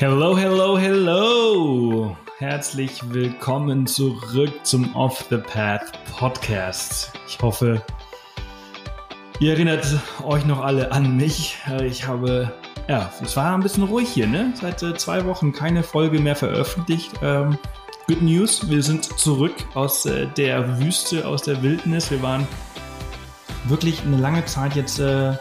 Hello, hello, hello! Herzlich willkommen zurück zum Off the Path Podcast. Ich hoffe, ihr erinnert euch noch alle an mich. Ich habe, ja, es war ein bisschen ruhig hier, ne? Seit äh, zwei Wochen keine Folge mehr veröffentlicht. Ähm, good News, wir sind zurück aus äh, der Wüste, aus der Wildnis. Wir waren wirklich eine lange Zeit jetzt äh,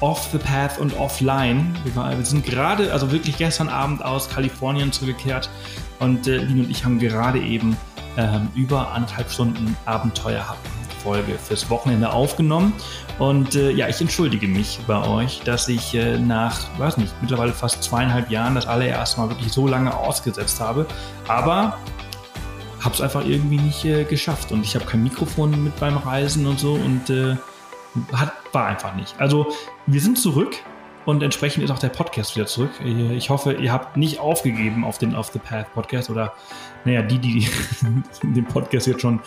off the path und offline. Wir, war, wir sind gerade, also wirklich gestern Abend aus Kalifornien zurückgekehrt und äh, Lin und ich haben gerade eben ähm, über anderthalb Stunden Abenteuerfolge fürs Wochenende aufgenommen. Und äh, ja, ich entschuldige mich bei euch, dass ich äh, nach, weiß nicht, mittlerweile fast zweieinhalb Jahren das allererste Mal wirklich so lange ausgesetzt habe. Aber habe es einfach irgendwie nicht äh, geschafft und ich habe kein Mikrofon mit beim Reisen und so und äh, hat, war einfach nicht. Also wir sind zurück und entsprechend ist auch der Podcast wieder zurück. Ich hoffe, ihr habt nicht aufgegeben auf den Off the Path Podcast oder, naja, die, die den Podcast jetzt schon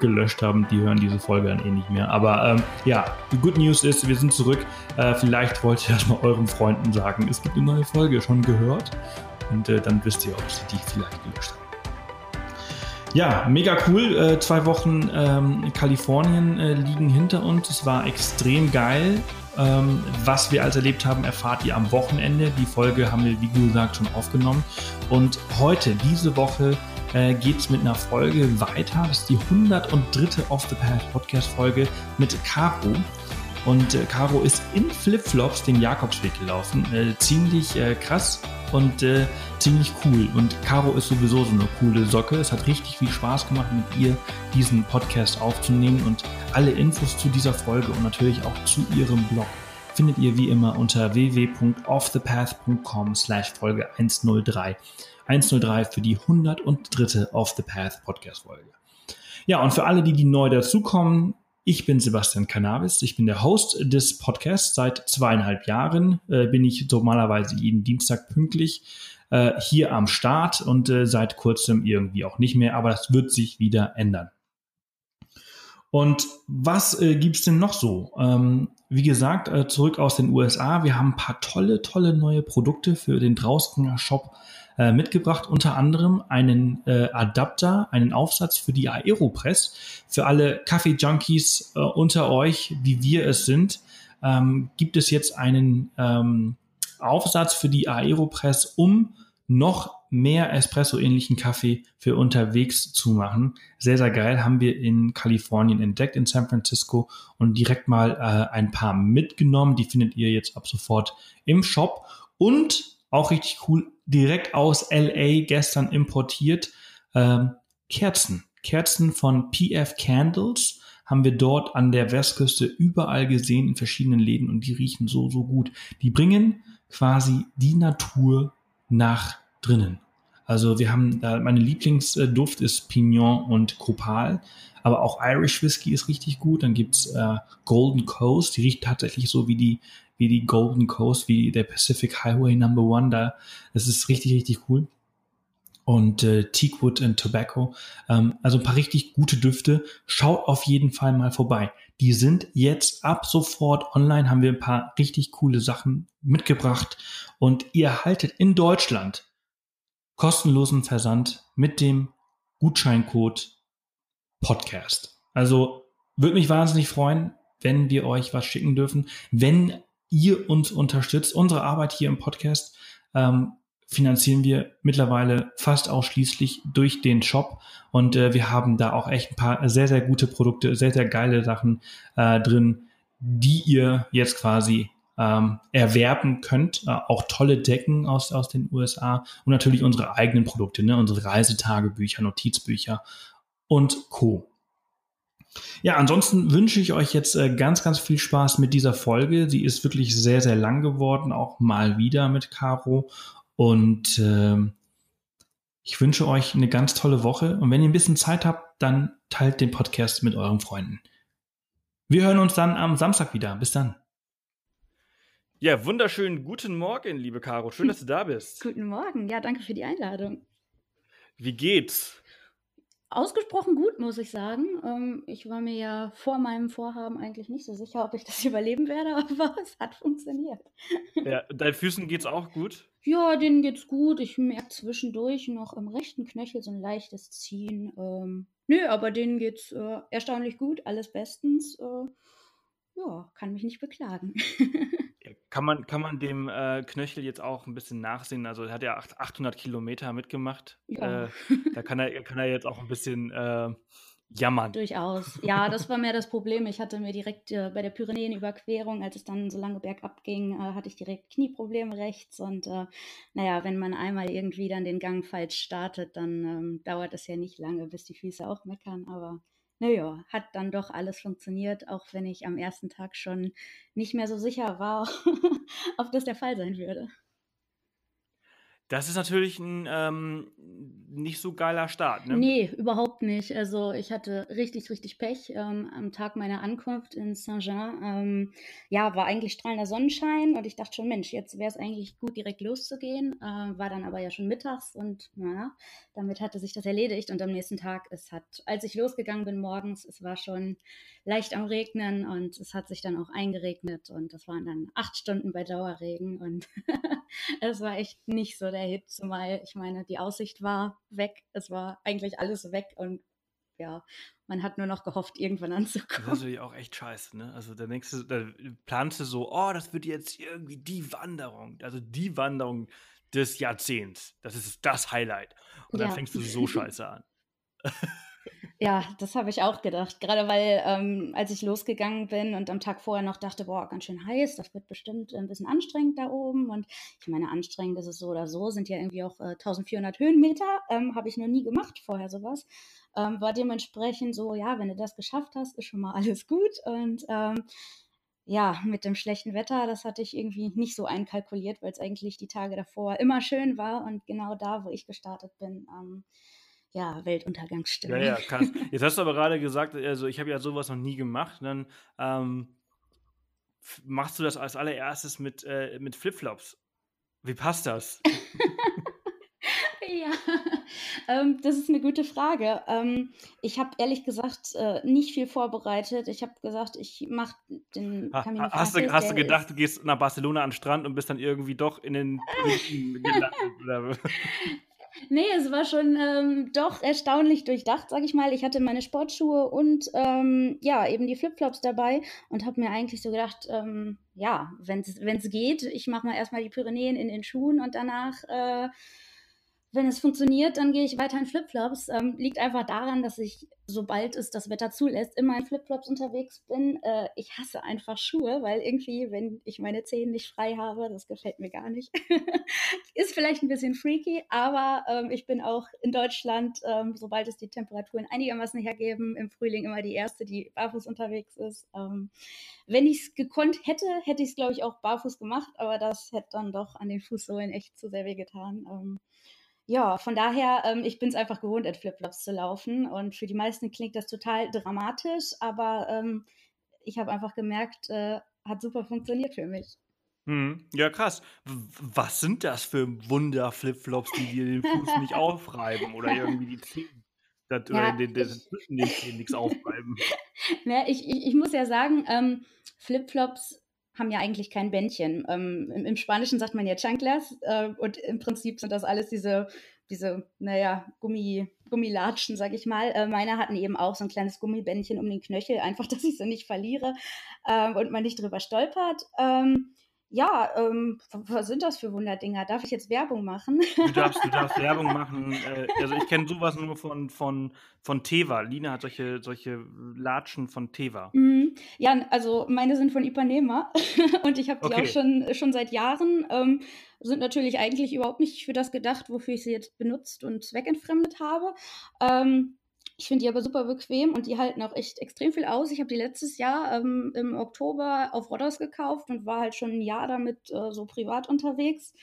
gelöscht haben, die hören diese Folge dann eh nicht mehr. Aber ähm, ja, die Good News ist, wir sind zurück. Äh, vielleicht wollt ihr das mal euren Freunden sagen. Es gibt eine neue Folge, schon gehört. Und äh, dann wisst ihr, ob sie die vielleicht gelöscht haben. Ja, mega cool. Äh, zwei Wochen ähm, Kalifornien äh, liegen hinter uns. Es war extrem geil. Ähm, was wir also erlebt haben, erfahrt ihr am Wochenende. Die Folge haben wir, wie gesagt, schon aufgenommen. Und heute, diese Woche, äh, geht es mit einer Folge weiter. Das ist die 103. Off the Path Podcast Folge mit Caro. Und äh, Caro ist in Flipflops den Jakobsweg gelaufen. Äh, ziemlich äh, krass und äh, ziemlich cool. Und Caro ist sowieso so eine coole Socke. Es hat richtig viel Spaß gemacht, mit ihr diesen Podcast aufzunehmen. Und alle Infos zu dieser Folge und natürlich auch zu ihrem Blog findet ihr wie immer unter www.offthepath.com slash Folge 103. 103 für die 103. Off the Path Podcast Folge. Ja, und für alle, die, die neu dazukommen, ich bin Sebastian Cannabis. Ich bin der Host des Podcasts. Seit zweieinhalb Jahren äh, bin ich normalerweise jeden Dienstag pünktlich äh, hier am Start und äh, seit kurzem irgendwie auch nicht mehr. Aber das wird sich wieder ändern. Und was äh, gibt's denn noch so? Ähm, wie gesagt, äh, zurück aus den USA. Wir haben ein paar tolle, tolle neue Produkte für den Drausgänger Shop äh, mitgebracht, unter anderem einen äh, Adapter, einen Aufsatz für die Aeropress. Für alle Kaffee-Junkies äh, unter euch, wie wir es sind, ähm, gibt es jetzt einen ähm, Aufsatz für die Aeropress, um noch mehr Espresso-ähnlichen Kaffee für unterwegs zu machen. Sehr, sehr geil. Haben wir in Kalifornien entdeckt, in San Francisco und direkt mal äh, ein paar mitgenommen. Die findet ihr jetzt ab sofort im Shop. Und auch richtig cool, direkt aus LA gestern importiert. Ähm, Kerzen. Kerzen von PF Candles haben wir dort an der Westküste überall gesehen in verschiedenen Läden und die riechen so, so gut. Die bringen quasi die Natur nach drinnen. Also wir haben, da meine Lieblingsduft ist Pignon und Copal, aber auch Irish Whiskey ist richtig gut. Dann gibt's äh, Golden Coast, die riecht tatsächlich so wie die wie die Golden Coast, wie der Pacific Highway Number One. Da, das ist richtig, richtig cool. Und äh, Teakwood and Tobacco. Ähm, also ein paar richtig gute Düfte. Schaut auf jeden Fall mal vorbei. Die sind jetzt ab sofort online, haben wir ein paar richtig coole Sachen mitgebracht. Und ihr erhaltet in Deutschland kostenlosen Versand mit dem Gutscheincode Podcast. Also würde mich wahnsinnig freuen, wenn wir euch was schicken dürfen. Wenn ihr uns unterstützt. Unsere Arbeit hier im Podcast ähm, finanzieren wir mittlerweile fast ausschließlich durch den Shop und äh, wir haben da auch echt ein paar sehr, sehr gute Produkte, sehr, sehr geile Sachen äh, drin, die ihr jetzt quasi ähm, erwerben könnt. Äh, auch tolle Decken aus, aus den USA und natürlich unsere eigenen Produkte, ne? unsere Reisetagebücher, Notizbücher und Co. Ja, ansonsten wünsche ich euch jetzt äh, ganz, ganz viel Spaß mit dieser Folge. Sie ist wirklich sehr, sehr lang geworden, auch mal wieder mit Caro. Und äh, ich wünsche euch eine ganz tolle Woche. Und wenn ihr ein bisschen Zeit habt, dann teilt den Podcast mit euren Freunden. Wir hören uns dann am Samstag wieder. Bis dann. Ja, wunderschönen guten Morgen, liebe Caro. Schön, dass du da bist. Guten Morgen. Ja, danke für die Einladung. Wie geht's? Ausgesprochen gut, muss ich sagen. Ähm, ich war mir ja vor meinem Vorhaben eigentlich nicht so sicher, ob ich das überleben werde, aber es hat funktioniert. Ja, deinen Füßen geht's auch gut? Ja, denen geht's gut. Ich merke zwischendurch noch im rechten Knöchel so ein leichtes Ziehen. Ähm, nö, aber denen geht's äh, erstaunlich gut, alles bestens. Äh, ja, kann mich nicht beklagen. kann, man, kann man dem äh, Knöchel jetzt auch ein bisschen nachsehen? Also, er hat ja 800 Kilometer mitgemacht. Ja. Äh, da kann er, kann er jetzt auch ein bisschen äh, jammern. Durchaus. Ja, das war mehr das Problem. Ich hatte mir direkt äh, bei der Pyrenäenüberquerung, als es dann so lange bergab ging, äh, hatte ich direkt Knieprobleme rechts. Und äh, naja, wenn man einmal irgendwie dann den Gang falsch startet, dann ähm, dauert es ja nicht lange, bis die Füße auch meckern. Aber naja, hat dann doch alles funktioniert, auch wenn ich am ersten Tag schon nicht mehr so sicher war, ob das der Fall sein würde. Das ist natürlich ein ähm, nicht so geiler Start, ne? Nee, überhaupt nicht. Also ich hatte richtig, richtig Pech ähm, am Tag meiner Ankunft in Saint-Jean. Ähm, ja, war eigentlich strahlender Sonnenschein und ich dachte schon, Mensch, jetzt wäre es eigentlich gut, direkt loszugehen. Äh, war dann aber ja schon mittags und naja, damit hatte sich das erledigt. Und am nächsten Tag, es hat, als ich losgegangen bin morgens, es war schon leicht am Regnen und es hat sich dann auch eingeregnet und das waren dann acht Stunden bei Dauerregen und es war echt nicht so der Hit, zumal ich meine, die Aussicht war weg, es war eigentlich alles weg und ja, man hat nur noch gehofft, irgendwann anzukommen. Das ist natürlich auch echt scheiße, ne? Also denkst du, da planst du so, oh, das wird jetzt irgendwie die Wanderung, also die Wanderung des Jahrzehnts. Das ist das Highlight. Und dann ja. fängst du so scheiße an. Ja, das habe ich auch gedacht. Gerade weil, ähm, als ich losgegangen bin und am Tag vorher noch dachte, boah, ganz schön heiß, das wird bestimmt ein bisschen anstrengend da oben. Und ich meine, anstrengend ist es so oder so, sind ja irgendwie auch äh, 1400 Höhenmeter. Ähm, habe ich noch nie gemacht vorher sowas. Ähm, war dementsprechend so, ja, wenn du das geschafft hast, ist schon mal alles gut. Und ähm, ja, mit dem schlechten Wetter, das hatte ich irgendwie nicht so einkalkuliert, weil es eigentlich die Tage davor immer schön war und genau da, wo ich gestartet bin, ähm, ja, Weltuntergangsstimmung. Ja, ja, krass. Jetzt hast du aber gerade gesagt, also ich habe ja sowas noch nie gemacht. Dann ähm, machst du das als allererstes mit, äh, mit Flipflops. Wie passt das? ja, ähm, das ist eine gute Frage. Ähm, ich habe ehrlich gesagt äh, nicht viel vorbereitet. Ich habe gesagt, ich mache den Camino ha, Hast, du, hast du gedacht, du gehst nach Barcelona an den Strand und bist dann irgendwie doch in den gelandet? Nee, es war schon ähm, doch erstaunlich durchdacht, sag ich mal. Ich hatte meine Sportschuhe und ähm, ja, eben die Flipflops dabei und habe mir eigentlich so gedacht, ähm, ja, wenn es geht, ich mache mal erstmal die Pyrenäen in den Schuhen und danach äh, wenn es funktioniert, dann gehe ich weiter in Flipflops. Ähm, liegt einfach daran, dass ich, sobald es das Wetter zulässt, immer in Flipflops unterwegs bin. Äh, ich hasse einfach Schuhe, weil irgendwie, wenn ich meine Zehen nicht frei habe, das gefällt mir gar nicht. Ist vielleicht ein bisschen freaky, aber ähm, ich bin auch in Deutschland, ähm, sobald es die Temperaturen einigermaßen hergeben, im Frühling immer die erste, die barfuß unterwegs ist. Ähm, wenn ich es gekonnt hätte, hätte ich es, glaube ich, auch barfuß gemacht, aber das hätte dann doch an den Fußsohlen echt zu sehr weh getan. Ähm, ja, von daher, ähm, ich bin es einfach gewohnt, in Flipflops zu laufen. Und für die meisten klingt das total dramatisch, aber ähm, ich habe einfach gemerkt, äh, hat super funktioniert für mich. Hm, ja, krass. was sind das für Wunder-Flipflops, die dir den Fuß nicht aufreiben oder irgendwie die Zähne? Das, ja, oder den, den, zwischen den Zähnen nichts aufreiben. Ne, ich, ich, ich, muss ja sagen, ähm, Flipflops haben ja eigentlich kein Bändchen. Ähm, im, im, Spanischen sagt man ja Chanclas äh, und im Prinzip sind das alles diese, diese naja, Gummi, Gummilatschen, sag ich mal. Äh, meine hatten eben auch so ein kleines Gummibändchen um den Knöchel, einfach, dass ich sie nicht verliere äh, und man nicht drüber stolpert. Ähm, ja, ähm, was sind das für Wunderdinger? Darf ich jetzt Werbung machen? Du darfst, du darfst Werbung machen. Äh, also ich kenne sowas nur von, von, von Teva. Lina hat solche, solche Latschen von Teva. Mhm. Ja, also meine sind von Ipanema und ich habe die okay. auch schon, schon seit Jahren. Ähm, sind natürlich eigentlich überhaupt nicht für das gedacht, wofür ich sie jetzt benutzt und zweckentfremdet habe. Ähm, ich finde die aber super bequem und die halten auch echt extrem viel aus. Ich habe die letztes Jahr ähm, im Oktober auf Rodders gekauft und war halt schon ein Jahr damit äh, so privat unterwegs.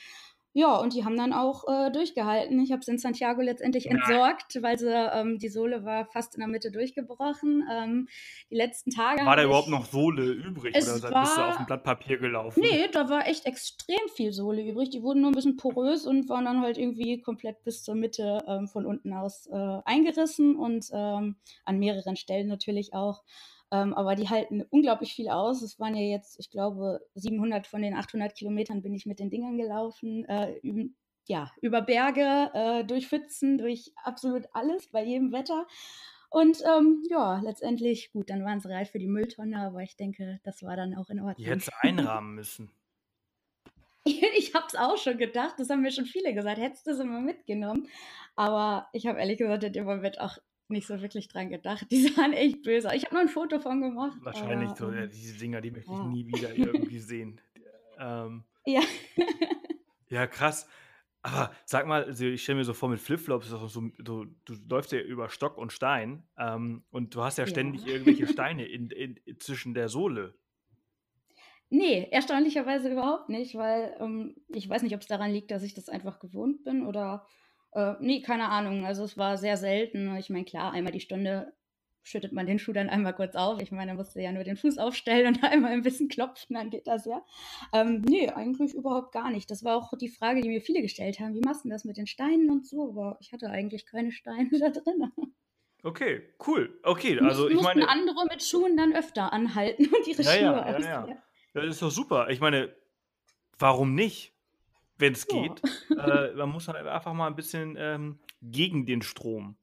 Ja, und die haben dann auch äh, durchgehalten. Ich habe es in Santiago letztendlich entsorgt, weil sie, ähm, die Sohle war fast in der Mitte durchgebrochen. Ähm, die letzten Tage. War da überhaupt noch Sohle übrig oder war, bist du auf dem Blatt Papier gelaufen? Nee, da war echt extrem viel Sohle übrig. Die wurden nur ein bisschen porös und waren dann halt irgendwie komplett bis zur Mitte ähm, von unten aus äh, eingerissen und ähm, an mehreren Stellen natürlich auch. Ähm, aber die halten unglaublich viel aus. Es waren ja jetzt, ich glaube, 700 von den 800 Kilometern bin ich mit den Dingern gelaufen. Äh, ja, über Berge, äh, durch Pfützen, durch absolut alles, bei jedem Wetter. Und ähm, ja, letztendlich, gut, dann waren sie reif für die Mülltonne, aber ich denke, das war dann auch in Ordnung. Hättest einrahmen müssen. ich habe es auch schon gedacht, das haben mir schon viele gesagt, hättest du sie mal mitgenommen. Aber ich habe ehrlich gesagt dem Moment auch nicht so wirklich dran gedacht. Die sahen echt böse aus. Ich habe nur ein Foto von gemacht. Wahrscheinlich aber, so, ja, ähm, diese Dinger, die möchte ich nie wieder irgendwie sehen. Ähm, ja. ja, krass. Aber sag mal, also ich stelle mir so vor, mit Flipflops, so, so, du, du läufst ja über Stock und Stein ähm, und du hast ja ständig ja. irgendwelche Steine in, in, in, zwischen der Sohle. Nee, erstaunlicherweise überhaupt nicht, weil ähm, ich weiß nicht, ob es daran liegt, dass ich das einfach gewohnt bin oder äh, nee, keine Ahnung. Also es war sehr selten. Ich meine, klar, einmal die Stunde schüttet man den Schuh dann einmal kurz auf. Ich meine, er musste ja nur den Fuß aufstellen und einmal ein bisschen klopfen, dann geht das ja. Ähm, nee, eigentlich überhaupt gar nicht. Das war auch die Frage, die mir viele gestellt haben. Wie machst du das mit den Steinen und so? Aber ich hatte eigentlich keine Steine da drin. Okay, cool. Okay, also ich meine. andere mit Schuhen dann öfter anhalten und ihre ja, Schuhe ja, ja, ja. Das ist doch super. Ich meine, warum nicht? Wenn es ja. geht. äh, man muss dann einfach mal ein bisschen ähm, gegen den Strom.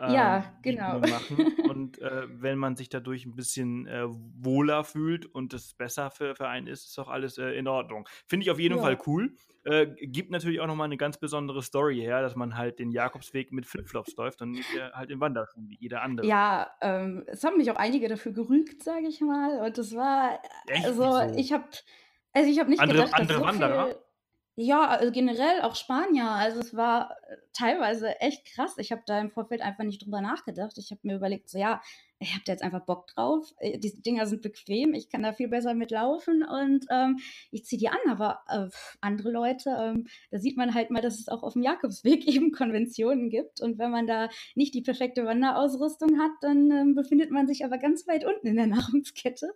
Ähm, ja, genau. Machen. Und äh, wenn man sich dadurch ein bisschen äh, wohler fühlt und es besser für, für einen ist, ist auch alles äh, in Ordnung. Finde ich auf jeden ja. Fall cool. Äh, gibt natürlich auch nochmal eine ganz besondere Story her, dass man halt den Jakobsweg mit Flipflops läuft und nicht äh, halt in Wanderschuhen wie jeder andere. Ja, ähm, es haben mich auch einige dafür gerügt, sage ich mal. Und das war, Echt? also Wieso? ich habe also ich habe nicht andere, gedacht, andere dass so Wanderer? Viel, ja, also generell auch Spanier. Also es war äh, teilweise echt krass. Ich habe da im Vorfeld einfach nicht drüber nachgedacht. Ich habe mir überlegt, so ja, ich habe da jetzt einfach Bock drauf. Äh, die Dinger sind bequem, ich kann da viel besser mitlaufen und ähm, ich ziehe die an. Aber äh, andere Leute, ähm, da sieht man halt mal, dass es auch auf dem Jakobsweg eben Konventionen gibt. Und wenn man da nicht die perfekte Wanderausrüstung hat, dann ähm, befindet man sich aber ganz weit unten in der Nahrungskette.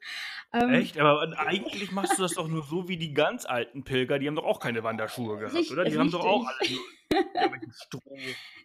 Ähm, Echt? Aber eigentlich machst du das doch nur so wie die ganz alten Pilger, die haben doch auch keine Wanderschuhe gehabt, richtig, oder? Die richtig. haben doch auch alle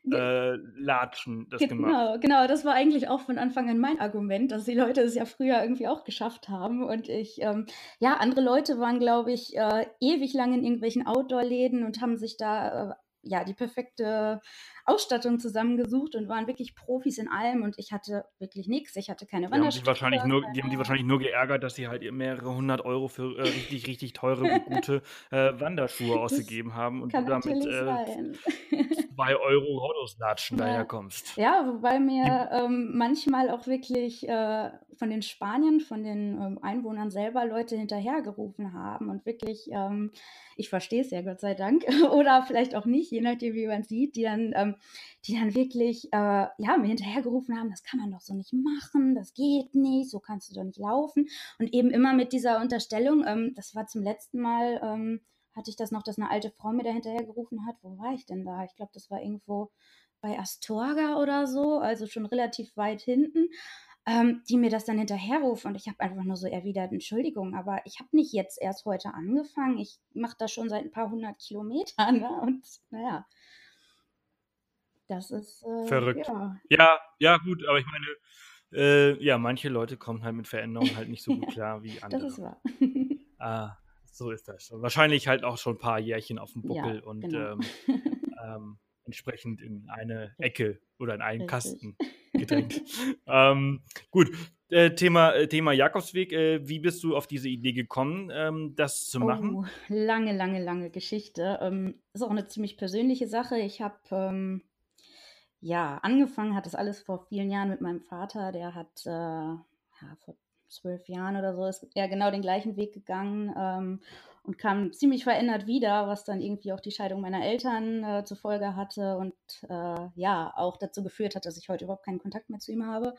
Strohlatschen äh, das genau, gemacht. Genau, das war eigentlich auch von Anfang an mein Argument, dass die Leute es ja früher irgendwie auch geschafft haben. Und ich, ähm, ja, andere Leute waren, glaube ich, äh, ewig lang in irgendwelchen Outdoor-Läden und haben sich da äh, ja die perfekte Ausstattung zusammengesucht und waren wirklich Profis in allem und ich hatte wirklich nichts. Ich hatte keine Wanderschuhe. Die, wahrscheinlich nur, die haben die wahrscheinlich nur geärgert, dass sie halt mehrere hundert Euro für äh, richtig, richtig teure und gute äh, Wanderschuhe ausgegeben haben und du damit äh, zwei Euro Horuslatschen ja. daherkommst. Ja, wobei mir ähm, manchmal auch wirklich äh, von den Spaniern, von den ähm, Einwohnern selber Leute hinterhergerufen haben und wirklich, ähm, ich verstehe es ja Gott sei Dank, oder vielleicht auch nicht, je nachdem, wie man sieht, die dann ähm, die dann wirklich äh, ja, mir hinterhergerufen haben, das kann man doch so nicht machen, das geht nicht, so kannst du doch nicht laufen. Und eben immer mit dieser Unterstellung, ähm, das war zum letzten Mal, ähm, hatte ich das noch, dass eine alte Frau mir da hinterhergerufen hat. Wo war ich denn da? Ich glaube, das war irgendwo bei Astorga oder so, also schon relativ weit hinten. Ähm, die mir das dann hinterherrufen und ich habe einfach nur so erwidert, Entschuldigung, aber ich habe nicht jetzt erst heute angefangen, ich mache das schon seit ein paar hundert Kilometern ne? und naja, das ist äh, verrückt. Ja. ja. ja, gut, aber ich meine, äh, ja, manche Leute kommen halt mit Veränderungen halt nicht so gut klar wie andere. Das ist wahr. ah, so ist das. Wahrscheinlich halt auch schon ein paar Jährchen auf dem Buckel ja, und genau. ähm, ähm, entsprechend in eine Ecke oder in einen Richtig. Kasten gedrängt. ähm, gut, äh, Thema, äh, Thema Jakobsweg. Äh, wie bist du auf diese Idee gekommen, ähm, das zu machen? Oh, lange, lange, lange Geschichte. Ähm, ist auch eine ziemlich persönliche Sache. Ich habe ähm, ja, angefangen hat das alles vor vielen Jahren mit meinem Vater. Der hat äh, ja, vor zwölf Jahren oder so ist er genau den gleichen Weg gegangen ähm, und kam ziemlich verändert wieder, was dann irgendwie auch die Scheidung meiner Eltern äh, zur Folge hatte und äh, ja, auch dazu geführt hat, dass ich heute überhaupt keinen Kontakt mehr zu ihm habe.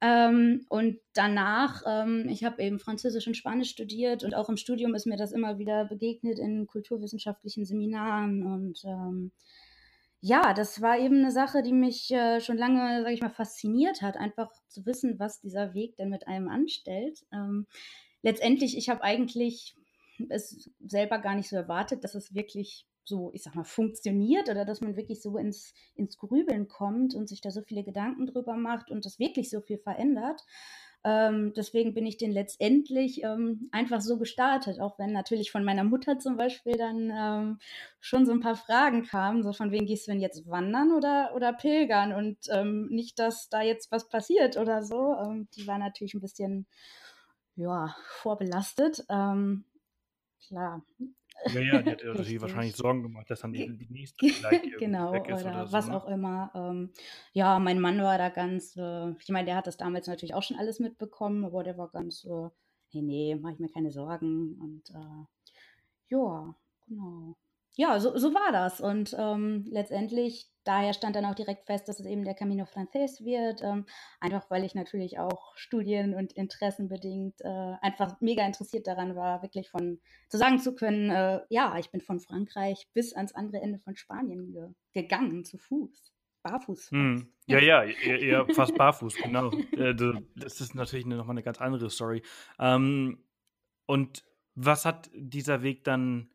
Ähm, und danach, ähm, ich habe eben Französisch und Spanisch studiert und auch im Studium ist mir das immer wieder begegnet in kulturwissenschaftlichen Seminaren und ähm, ja, das war eben eine Sache, die mich äh, schon lange, sage ich mal, fasziniert hat, einfach zu wissen, was dieser Weg denn mit einem anstellt. Ähm, letztendlich, ich habe eigentlich es selber gar nicht so erwartet, dass es wirklich so, ich sag mal, funktioniert oder dass man wirklich so ins, ins Grübeln kommt und sich da so viele Gedanken drüber macht und das wirklich so viel verändert. Ähm, deswegen bin ich den letztendlich ähm, einfach so gestartet, auch wenn natürlich von meiner Mutter zum Beispiel dann ähm, schon so ein paar Fragen kamen, so von wem gehst du denn jetzt wandern oder, oder pilgern und ähm, nicht, dass da jetzt was passiert oder so. Ähm, die war natürlich ein bisschen, ja, vorbelastet. Ähm, klar, ja, ja, die hat sich wahrscheinlich Sorgen gemacht, dass dann die, die nächste vielleicht genau, weg ist oder, oder so, was ne? auch immer. Ähm, ja, mein Mann war da ganz, äh, ich meine, der hat das damals natürlich auch schon alles mitbekommen, aber der war ganz, äh, hey, nee, mach ich mir keine Sorgen und äh, ja, genau ja, so, so war das. Und ähm, letztendlich, daher stand dann auch direkt fest, dass es eben der Camino Frances wird. Ähm, einfach weil ich natürlich auch Studien- und Interessenbedingt äh, einfach mega interessiert daran war, wirklich von zu sagen zu können, äh, ja, ich bin von Frankreich bis ans andere Ende von Spanien ge gegangen, zu Fuß. Barfuß. Hm. Ja, ja, eher, fast barfuß, genau. Äh, das ist natürlich nochmal eine ganz andere Story. Ähm, und was hat dieser Weg dann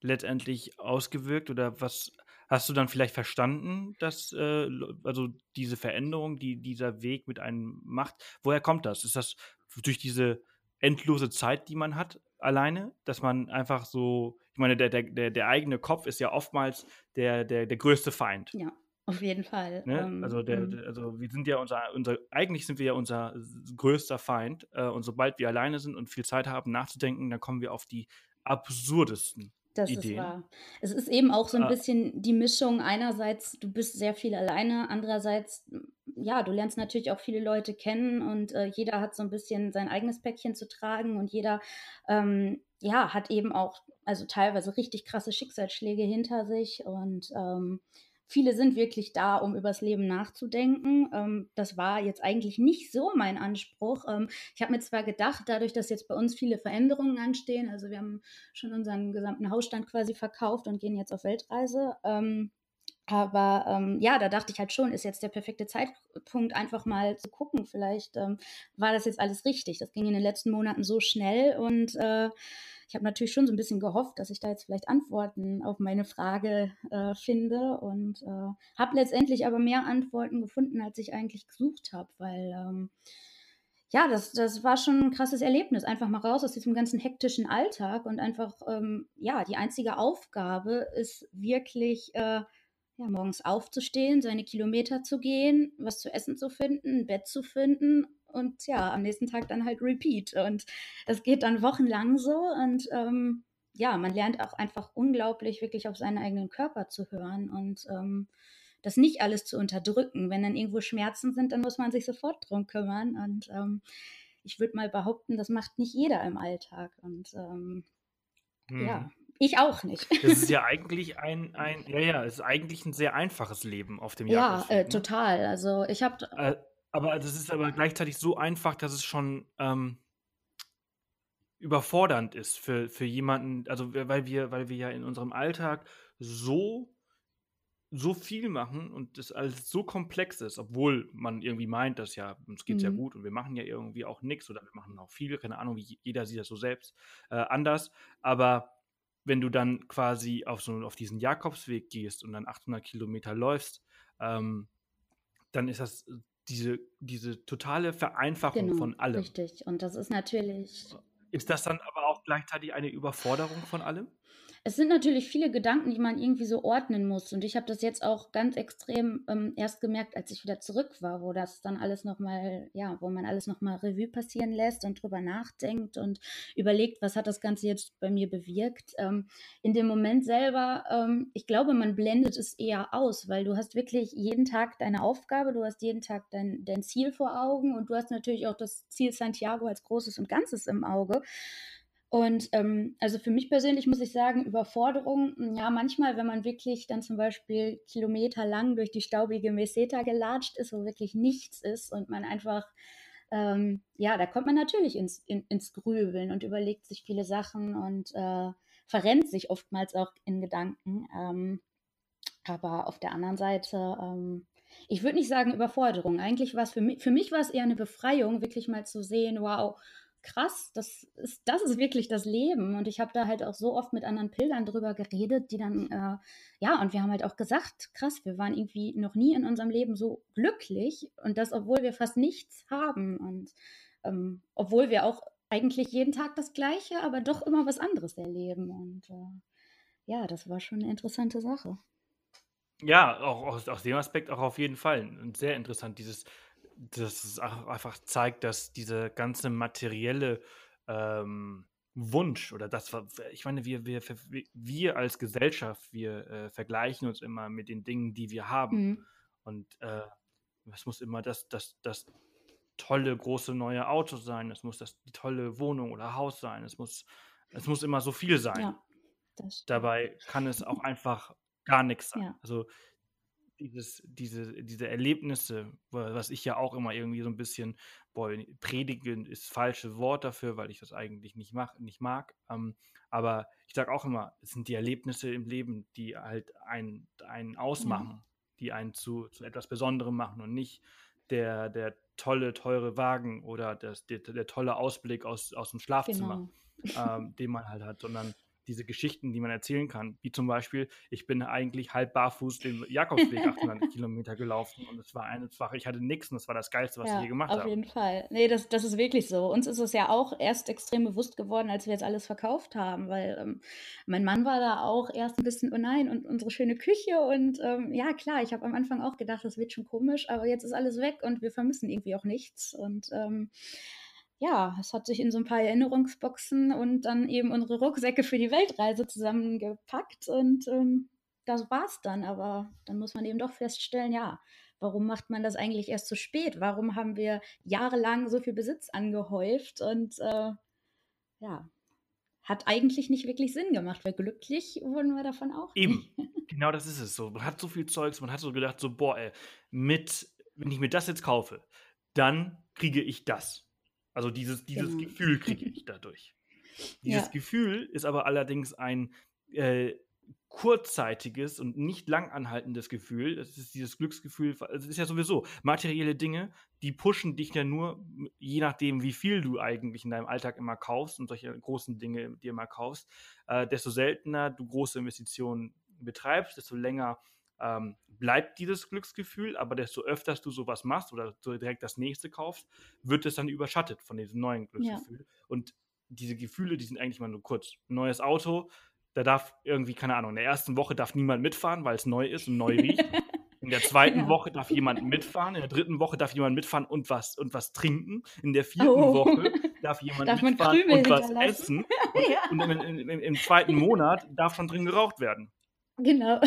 letztendlich ausgewirkt oder was hast du dann vielleicht verstanden, dass äh, also diese Veränderung, die dieser Weg mit einem macht, woher kommt das? Ist das durch diese endlose Zeit, die man hat, alleine, dass man einfach so, ich meine, der, der, der eigene Kopf ist ja oftmals der, der, der größte Feind. Ja. Auf jeden Fall. Ne? Ähm, also, der, mhm. der, also wir sind ja unser, unser, eigentlich sind wir ja unser größter Feind. Äh, und sobald wir alleine sind und viel Zeit haben nachzudenken, dann kommen wir auf die absurdesten das Ideen. ist wahr. Es ist eben auch so ein ah. bisschen die Mischung. Einerseits, du bist sehr viel alleine, andererseits, ja, du lernst natürlich auch viele Leute kennen und äh, jeder hat so ein bisschen sein eigenes Päckchen zu tragen und jeder, ähm, ja, hat eben auch, also teilweise richtig krasse Schicksalsschläge hinter sich und ähm, Viele sind wirklich da, um übers Leben nachzudenken. Ähm, das war jetzt eigentlich nicht so mein Anspruch. Ähm, ich habe mir zwar gedacht, dadurch, dass jetzt bei uns viele Veränderungen anstehen, also wir haben schon unseren gesamten Hausstand quasi verkauft und gehen jetzt auf Weltreise. Ähm, aber ähm, ja, da dachte ich halt schon, ist jetzt der perfekte Zeitpunkt, einfach mal zu gucken. Vielleicht ähm, war das jetzt alles richtig. Das ging in den letzten Monaten so schnell und äh, ich habe natürlich schon so ein bisschen gehofft, dass ich da jetzt vielleicht Antworten auf meine Frage äh, finde und äh, habe letztendlich aber mehr Antworten gefunden, als ich eigentlich gesucht habe, weil ähm, ja, das, das war schon ein krasses Erlebnis. Einfach mal raus aus diesem ganzen hektischen Alltag und einfach, ähm, ja, die einzige Aufgabe ist wirklich, äh, ja, morgens aufzustehen, seine Kilometer zu gehen, was zu essen zu finden, ein Bett zu finden und ja, am nächsten Tag dann halt Repeat. Und das geht dann wochenlang so und ähm, ja, man lernt auch einfach unglaublich wirklich auf seinen eigenen Körper zu hören und ähm, das nicht alles zu unterdrücken. Wenn dann irgendwo Schmerzen sind, dann muss man sich sofort drum kümmern. Und ähm, ich würde mal behaupten, das macht nicht jeder im Alltag. Und hm. ja, ich auch nicht. Das ist ja eigentlich ein, ein ja, ja, es ist eigentlich ein sehr einfaches Leben auf dem Ja, äh, ne? total. Also ich habe. Äh, aber das ist aber gleichzeitig so einfach, dass es schon ähm, überfordernd ist für, für jemanden, also weil wir, weil wir ja in unserem Alltag so, so viel machen und das alles so komplex ist, obwohl man irgendwie meint, dass ja, uns geht mhm. ja gut und wir machen ja irgendwie auch nichts oder wir machen auch viel, keine Ahnung, wie jeder sieht das so selbst äh, anders, aber wenn du dann quasi auf so auf diesen Jakobsweg gehst und dann 800 Kilometer läufst, ähm, dann ist das diese, diese totale Vereinfachung genau, von allem. Richtig. Und das ist natürlich. Ist das dann aber auch gleichzeitig eine Überforderung von allem? Es sind natürlich viele Gedanken, die man irgendwie so ordnen muss. Und ich habe das jetzt auch ganz extrem ähm, erst gemerkt, als ich wieder zurück war, wo das dann alles nochmal, ja, wo man alles nochmal Revue passieren lässt und drüber nachdenkt und überlegt, was hat das Ganze jetzt bei mir bewirkt. Ähm, in dem Moment selber, ähm, ich glaube, man blendet es eher aus, weil du hast wirklich jeden Tag deine Aufgabe, du hast jeden Tag dein, dein Ziel vor Augen und du hast natürlich auch das Ziel Santiago als Großes und Ganzes im Auge. Und ähm, also für mich persönlich muss ich sagen, Überforderung, ja, manchmal, wenn man wirklich dann zum Beispiel kilometerlang durch die staubige Meseta gelatscht ist, wo wirklich nichts ist und man einfach ähm, ja, da kommt man natürlich ins, in, ins Grübeln und überlegt sich viele Sachen und äh, verrennt sich oftmals auch in Gedanken. Ähm, aber auf der anderen Seite, ähm, ich würde nicht sagen Überforderung. Eigentlich war es für mich, für mich war es eher eine Befreiung, wirklich mal zu sehen, wow, krass, das ist, das ist wirklich das Leben. Und ich habe da halt auch so oft mit anderen Pilgern drüber geredet, die dann, äh, ja, und wir haben halt auch gesagt, krass, wir waren irgendwie noch nie in unserem Leben so glücklich und das, obwohl wir fast nichts haben und ähm, obwohl wir auch eigentlich jeden Tag das Gleiche, aber doch immer was anderes erleben. Und äh, ja, das war schon eine interessante Sache. Ja, auch aus, aus dem Aspekt auch auf jeden Fall. Und sehr interessant, dieses dass es einfach zeigt, dass diese ganze materielle ähm, Wunsch oder das, ich meine, wir, wir, wir als Gesellschaft, wir äh, vergleichen uns immer mit den Dingen, die wir haben. Mhm. Und äh, es muss immer das, das, das tolle, große neue Auto sein, es muss das, die tolle Wohnung oder Haus sein, es muss, es muss immer so viel sein. Ja, Dabei kann es auch einfach gar nichts sein. Ja. Also dieses, diese, diese Erlebnisse, was ich ja auch immer irgendwie so ein bisschen, boah, predigen ist falsche Wort dafür, weil ich das eigentlich nicht, mach, nicht mag. Ähm, aber ich sage auch immer, es sind die Erlebnisse im Leben, die halt einen, einen ausmachen, mhm. die einen zu, zu etwas Besonderem machen und nicht der, der tolle, teure Wagen oder das, der, der tolle Ausblick aus, aus dem Schlafzimmer, genau. ähm, den man halt hat, sondern diese Geschichten, die man erzählen kann. Wie zum Beispiel, ich bin eigentlich halb barfuß den Jakobsweg 800 Kilometer gelaufen und es war eine Sache, ich hatte nichts und das war das Geilste, was ja, ich je gemacht habe. Auf jeden Fall. Nee, das, das ist wirklich so. Uns ist es ja auch erst extrem bewusst geworden, als wir jetzt alles verkauft haben, weil ähm, mein Mann war da auch erst ein bisschen, oh nein, und unsere schöne Küche und ähm, ja, klar, ich habe am Anfang auch gedacht, das wird schon komisch, aber jetzt ist alles weg und wir vermissen irgendwie auch nichts und ähm, ja, es hat sich in so ein paar Erinnerungsboxen und dann eben unsere Rucksäcke für die Weltreise zusammengepackt und ähm, das war's dann. Aber dann muss man eben doch feststellen, ja, warum macht man das eigentlich erst zu spät? Warum haben wir jahrelang so viel Besitz angehäuft und äh, ja, hat eigentlich nicht wirklich Sinn gemacht, weil glücklich wurden wir davon auch. Eben, genau das ist es so. Man hat so viel Zeugs, man hat so gedacht, so, boah, ey, mit, wenn ich mir das jetzt kaufe, dann kriege ich das. Also dieses, dieses genau. Gefühl kriege ich dadurch. Dieses ja. Gefühl ist aber allerdings ein äh, kurzzeitiges und nicht langanhaltendes Gefühl. Das ist dieses Glücksgefühl. Es ist ja sowieso materielle Dinge, die pushen dich ja nur, je nachdem, wie viel du eigentlich in deinem Alltag immer kaufst und solche großen Dinge dir immer kaufst, äh, desto seltener du große Investitionen betreibst, desto länger ähm, bleibt dieses Glücksgefühl, aber desto öfter du sowas machst oder so direkt das nächste kaufst, wird es dann überschattet von diesem neuen Glücksgefühl. Ja. Und diese Gefühle, die sind eigentlich mal nur kurz. Ein neues Auto, da darf irgendwie, keine Ahnung, in der ersten Woche darf niemand mitfahren, weil es neu ist und neu riecht. In der zweiten ja. Woche darf jemand mitfahren, in der dritten Woche darf jemand mitfahren und was, und was trinken. In der vierten oh. Woche darf jemand darf mitfahren und was essen. Und, ja. und im, im, im, zweiten Monat darf schon drin geraucht werden. Genau.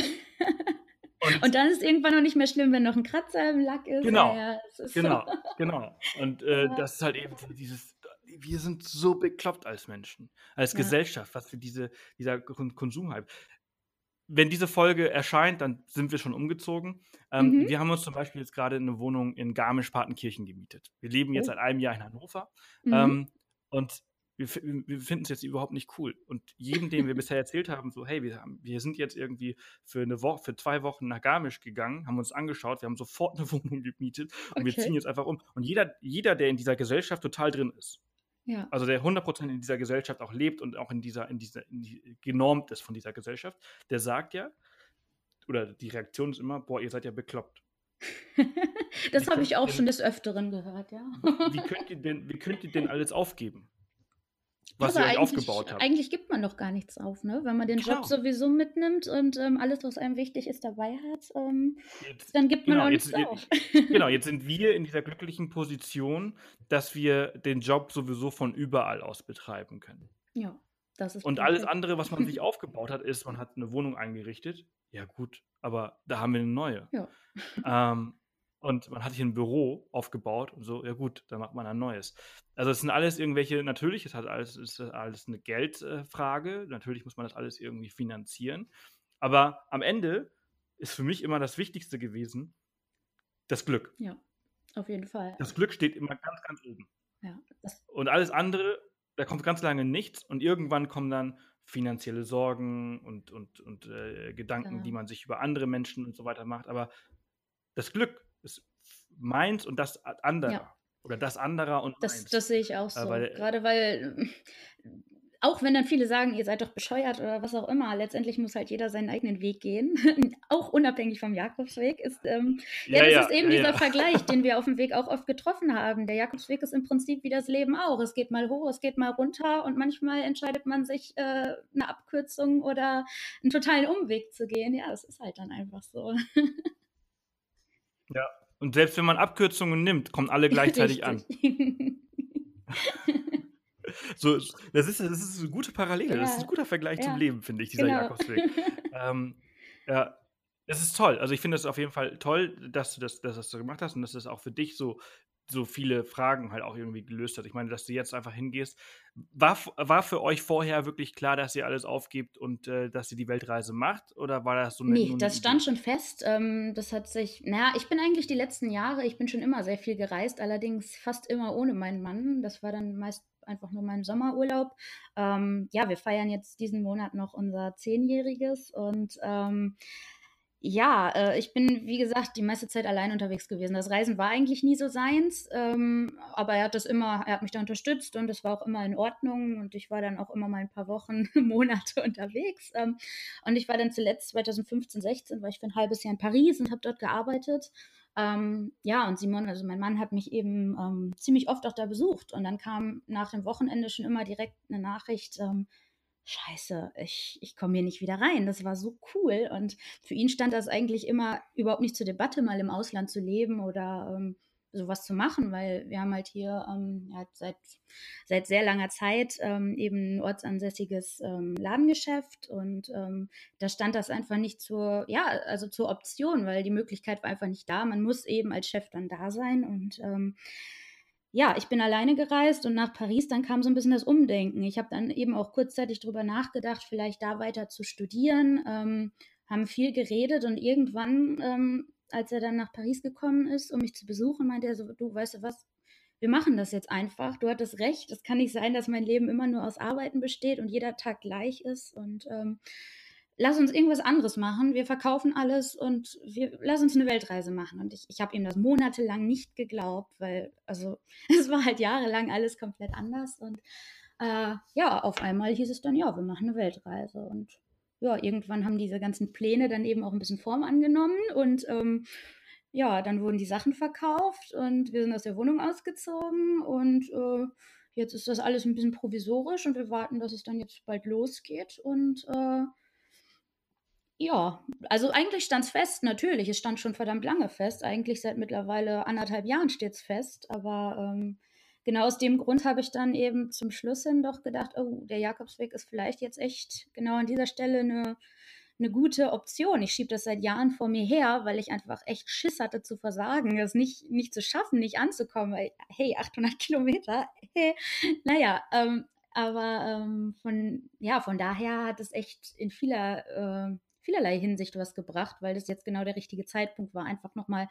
Und, dann ist es irgendwann noch nicht mehr schlimm, wenn noch ein Kratzer im Lack ist. Genau, ja, ist genau, so. genau. Und äh, ja. das ist halt eben dieses, wir sind so bekloppt als Menschen, als ja. Gesellschaft, was für diese, dieser Konsumhype. Wenn diese Folge erscheint, dann sind wir schon umgezogen. Ähm, mhm. Wir haben uns zum Beispiel jetzt gerade eine Wohnung in Garmisch-Partenkirchen gemietet. Wir leben jetzt oh. seit einem Jahr in Hannover. Mhm. Ähm, und wir, wir finden es jetzt überhaupt nicht cool. Und jedem, dem wir bisher erzählt haben, so, hey, wir, haben, wir sind jetzt irgendwie für eine Woche, für zwei Wochen nach Garmisch gegangen, haben uns angeschaut, wir haben sofort eine Wohnung gemietet und okay. wir ziehen jetzt einfach um. Und jeder, jeder, der in dieser Gesellschaft total drin ist, ja. also der 100% in dieser Gesellschaft auch lebt und auch in dieser, in dieser, in die, genormt ist von dieser Gesellschaft, der sagt ja, oder die Reaktion ist immer, boah, ihr seid ja bekloppt. das habe ich auch schon des Öfteren gehört, ja. wie, könnt ihr denn, wie könnt ihr denn alles aufgeben? Was ihr euch aufgebaut habt. Eigentlich gibt man doch gar nichts auf, ne? Wenn man den Klar. Job sowieso mitnimmt und ähm, alles, was einem wichtig ist, dabei hat, ähm, jetzt, dann gibt man genau, auch nichts jetzt, auf. genau, jetzt sind wir in dieser glücklichen Position, dass wir den Job sowieso von überall aus betreiben können. Ja, das ist. Und alles andere, was man sich aufgebaut hat, ist, man hat eine Wohnung eingerichtet. Ja, gut, aber da haben wir eine neue. Ja. Ähm, und man hat sich ein Büro aufgebaut und so, ja gut, dann macht man ein neues. Also es sind alles irgendwelche, natürlich, es hat alles, ist alles eine Geldfrage, natürlich muss man das alles irgendwie finanzieren, aber am Ende ist für mich immer das Wichtigste gewesen, das Glück. Ja. Auf jeden Fall. Das Glück steht immer ganz, ganz oben. Ja, und alles andere, da kommt ganz lange nichts und irgendwann kommen dann finanzielle Sorgen und, und, und äh, Gedanken, genau. die man sich über andere Menschen und so weiter macht. Aber das Glück ist meins und das andere. Ja. Oder das anderer und das. Das sehe ich auch so. Weil, Gerade weil auch wenn dann viele sagen, ihr seid doch bescheuert oder was auch immer, letztendlich muss halt jeder seinen eigenen Weg gehen, auch unabhängig vom Jakobsweg. Ist, ähm, ja, ja, das ja, ist eben dieser Vergleich, den wir auf dem Weg auch oft getroffen haben. Der Jakobsweg ist im Prinzip wie das Leben auch. Es geht mal hoch, es geht mal runter und manchmal entscheidet man sich, äh, eine Abkürzung oder einen totalen Umweg zu gehen. Ja, das ist halt dann einfach so. ja, und selbst wenn man Abkürzungen nimmt, kommen alle gleichzeitig an. so, das ist, das ist eine gute Parallele, ja. das ist ein guter Vergleich ja. zum Leben, finde ich, dieser genau. Jakobsweg. ähm, ja, es ist toll. Also ich finde es auf jeden Fall toll, dass du das, dass das so gemacht hast und dass das auch für dich so so viele Fragen halt auch irgendwie gelöst hat. Ich meine, dass du jetzt einfach hingehst. War, war für euch vorher wirklich klar, dass ihr alles aufgebt und äh, dass ihr die Weltreise macht? Oder war das so eine. Nee, das stand schon fest. Ähm, das hat sich. Naja, ich bin eigentlich die letzten Jahre, ich bin schon immer sehr viel gereist, allerdings fast immer ohne meinen Mann. Das war dann meist einfach nur mein Sommerurlaub. Ähm, ja, wir feiern jetzt diesen Monat noch unser Zehnjähriges und. Ähm, ja, äh, ich bin, wie gesagt, die meiste Zeit allein unterwegs gewesen. Das Reisen war eigentlich nie so seins, ähm, aber er hat das immer, er hat mich da unterstützt und es war auch immer in Ordnung und ich war dann auch immer mal ein paar Wochen, Monate unterwegs. Ähm, und ich war dann zuletzt 2015, 16, war ich für ein halbes Jahr in Paris und habe dort gearbeitet. Ähm, ja, und Simon, also mein Mann, hat mich eben ähm, ziemlich oft auch da besucht und dann kam nach dem Wochenende schon immer direkt eine Nachricht, ähm, scheiße, ich, ich komme hier nicht wieder rein. Das war so cool. Und für ihn stand das eigentlich immer überhaupt nicht zur Debatte, mal im Ausland zu leben oder ähm, sowas zu machen, weil wir haben halt hier ähm, ja, seit, seit sehr langer Zeit ähm, eben ein ortsansässiges ähm, Ladengeschäft und ähm, da stand das einfach nicht zur, ja, also zur Option, weil die Möglichkeit war einfach nicht da. Man muss eben als Chef dann da sein und ähm, ja, ich bin alleine gereist und nach Paris, dann kam so ein bisschen das Umdenken. Ich habe dann eben auch kurzzeitig darüber nachgedacht, vielleicht da weiter zu studieren, ähm, haben viel geredet und irgendwann, ähm, als er dann nach Paris gekommen ist, um mich zu besuchen, meinte er so, du weißt du was, wir machen das jetzt einfach. Du hattest recht, es kann nicht sein, dass mein Leben immer nur aus Arbeiten besteht und jeder Tag gleich ist und ähm, lass uns irgendwas anderes machen. Wir verkaufen alles und wir lass uns eine Weltreise machen. Und ich, ich habe ihm das monatelang nicht geglaubt, weil, also, es war halt jahrelang alles komplett anders. Und äh, ja, auf einmal hieß es dann, ja, wir machen eine Weltreise. Und ja, irgendwann haben diese ganzen Pläne dann eben auch ein bisschen Form angenommen und ähm, ja, dann wurden die Sachen verkauft und wir sind aus der Wohnung ausgezogen und äh, jetzt ist das alles ein bisschen provisorisch und wir warten, dass es dann jetzt bald losgeht und äh, ja, also eigentlich stand es fest, natürlich. Es stand schon verdammt lange fest. Eigentlich seit mittlerweile anderthalb Jahren steht es fest. Aber ähm, genau aus dem Grund habe ich dann eben zum Schluss hin doch gedacht, oh, der Jakobsweg ist vielleicht jetzt echt genau an dieser Stelle eine, eine gute Option. Ich schiebe das seit Jahren vor mir her, weil ich einfach echt Schiss hatte zu versagen, das nicht, nicht zu schaffen, nicht anzukommen. Weil, hey, 800 Kilometer, hey, naja, ähm, aber ähm, von, ja, von daher hat es echt in vieler äh, vielerlei Hinsicht was gebracht, weil das jetzt genau der richtige Zeitpunkt war, einfach nochmal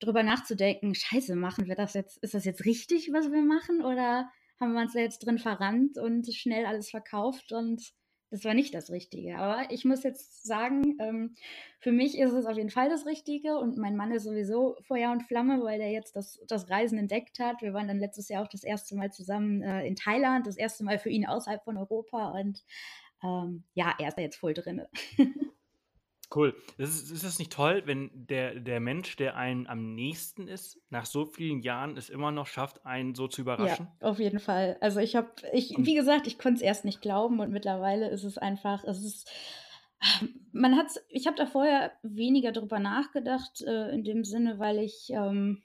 drüber nachzudenken, scheiße, machen wir das jetzt, ist das jetzt richtig, was wir machen oder haben wir uns da jetzt drin verrannt und schnell alles verkauft und das war nicht das Richtige. Aber ich muss jetzt sagen, ähm, für mich ist es auf jeden Fall das Richtige und mein Mann ist sowieso Feuer und Flamme, weil der jetzt das, das Reisen entdeckt hat. Wir waren dann letztes Jahr auch das erste Mal zusammen äh, in Thailand, das erste Mal für ihn außerhalb von Europa und ähm, ja, er ist da jetzt voll drin. Cool. Ist, ist das nicht toll, wenn der, der Mensch, der einen am nächsten ist, nach so vielen Jahren es immer noch schafft, einen so zu überraschen? Ja, auf jeden Fall. Also ich habe, ich, wie gesagt, ich konnte es erst nicht glauben und mittlerweile ist es einfach, es ist, man hat, ich habe da vorher weniger drüber nachgedacht, äh, in dem Sinne, weil ich, ähm,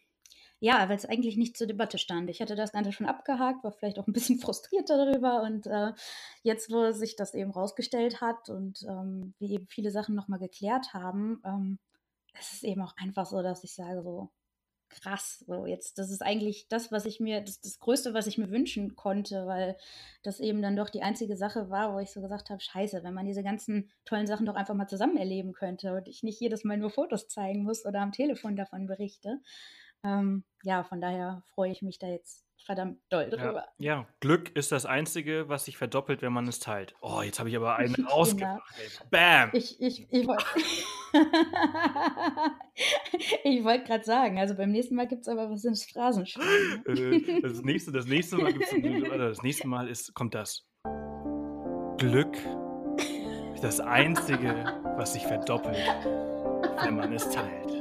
ja, weil es eigentlich nicht zur Debatte stand. Ich hatte das Ganze schon abgehakt, war vielleicht auch ein bisschen frustriert darüber. Und äh, jetzt, wo sich das eben rausgestellt hat und ähm, wir eben viele Sachen nochmal geklärt haben, ähm, es ist eben auch einfach so, dass ich sage, so krass, so jetzt, das ist eigentlich das, was ich mir, das, das Größte, was ich mir wünschen konnte, weil das eben dann doch die einzige Sache war, wo ich so gesagt habe, scheiße, wenn man diese ganzen tollen Sachen doch einfach mal zusammen erleben könnte und ich nicht jedes Mal nur Fotos zeigen muss oder am Telefon davon berichte. Ähm, ja, von daher freue ich mich da jetzt verdammt doll drüber. Ja, ja, Glück ist das Einzige, was sich verdoppelt, wenn man es teilt. Oh, jetzt habe ich aber einen genau. ausgemacht. Bam! Ich, ich, ich wollte wollt gerade sagen, also beim nächsten Mal gibt es aber was ins Phrasenschwein. Äh, das, nächste, das nächste Mal gibt's, das nächste Mal ist, kommt das. Glück ist das Einzige, was sich verdoppelt, wenn man es teilt.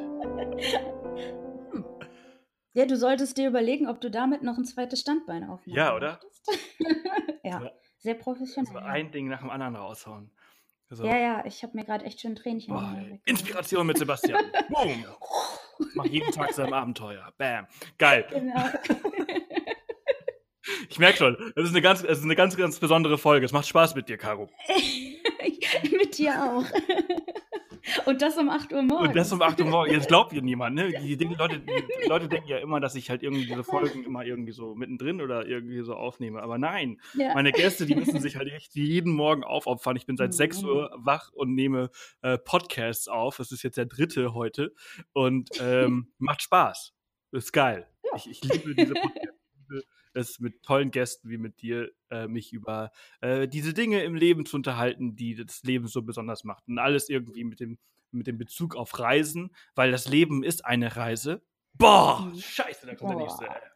Ja, du solltest dir überlegen, ob du damit noch ein zweites Standbein aufmachst. Ja, oder? ja, so, sehr professionell. So ein Ding nach dem anderen raushauen. So. Ja, ja, ich habe mir gerade echt schön Tränchen. Oh, Inspiration mit Sebastian. Boom. Mach jeden Tag sein Abenteuer. Bam. Geil. Genau. Ich merke schon, es ist eine ganz, es ist eine ganz, ganz besondere Folge. Es macht Spaß mit dir, Caro. mit dir auch. Und das um 8 Uhr morgens. Und das um 8 Uhr morgens. Jetzt glaubt ihr niemand, ne? Die, die, Leute, die Leute denken ja immer, dass ich halt irgendwie diese Folgen immer irgendwie so mittendrin oder irgendwie so aufnehme. Aber nein, ja. meine Gäste, die müssen sich halt echt jeden Morgen aufopfern. Ich bin seit mhm. 6 Uhr wach und nehme äh, Podcasts auf. Das ist jetzt der dritte heute. Und ähm, macht Spaß. Ist geil. Ja. Ich, ich liebe diese Podcasts es mit tollen Gästen wie mit dir äh, mich über äh, diese Dinge im Leben zu unterhalten, die das Leben so besonders macht. Und alles irgendwie mit dem, mit dem Bezug auf Reisen, weil das Leben ist eine Reise. Boah, mhm. scheiße, da kommt Boah. der nächste.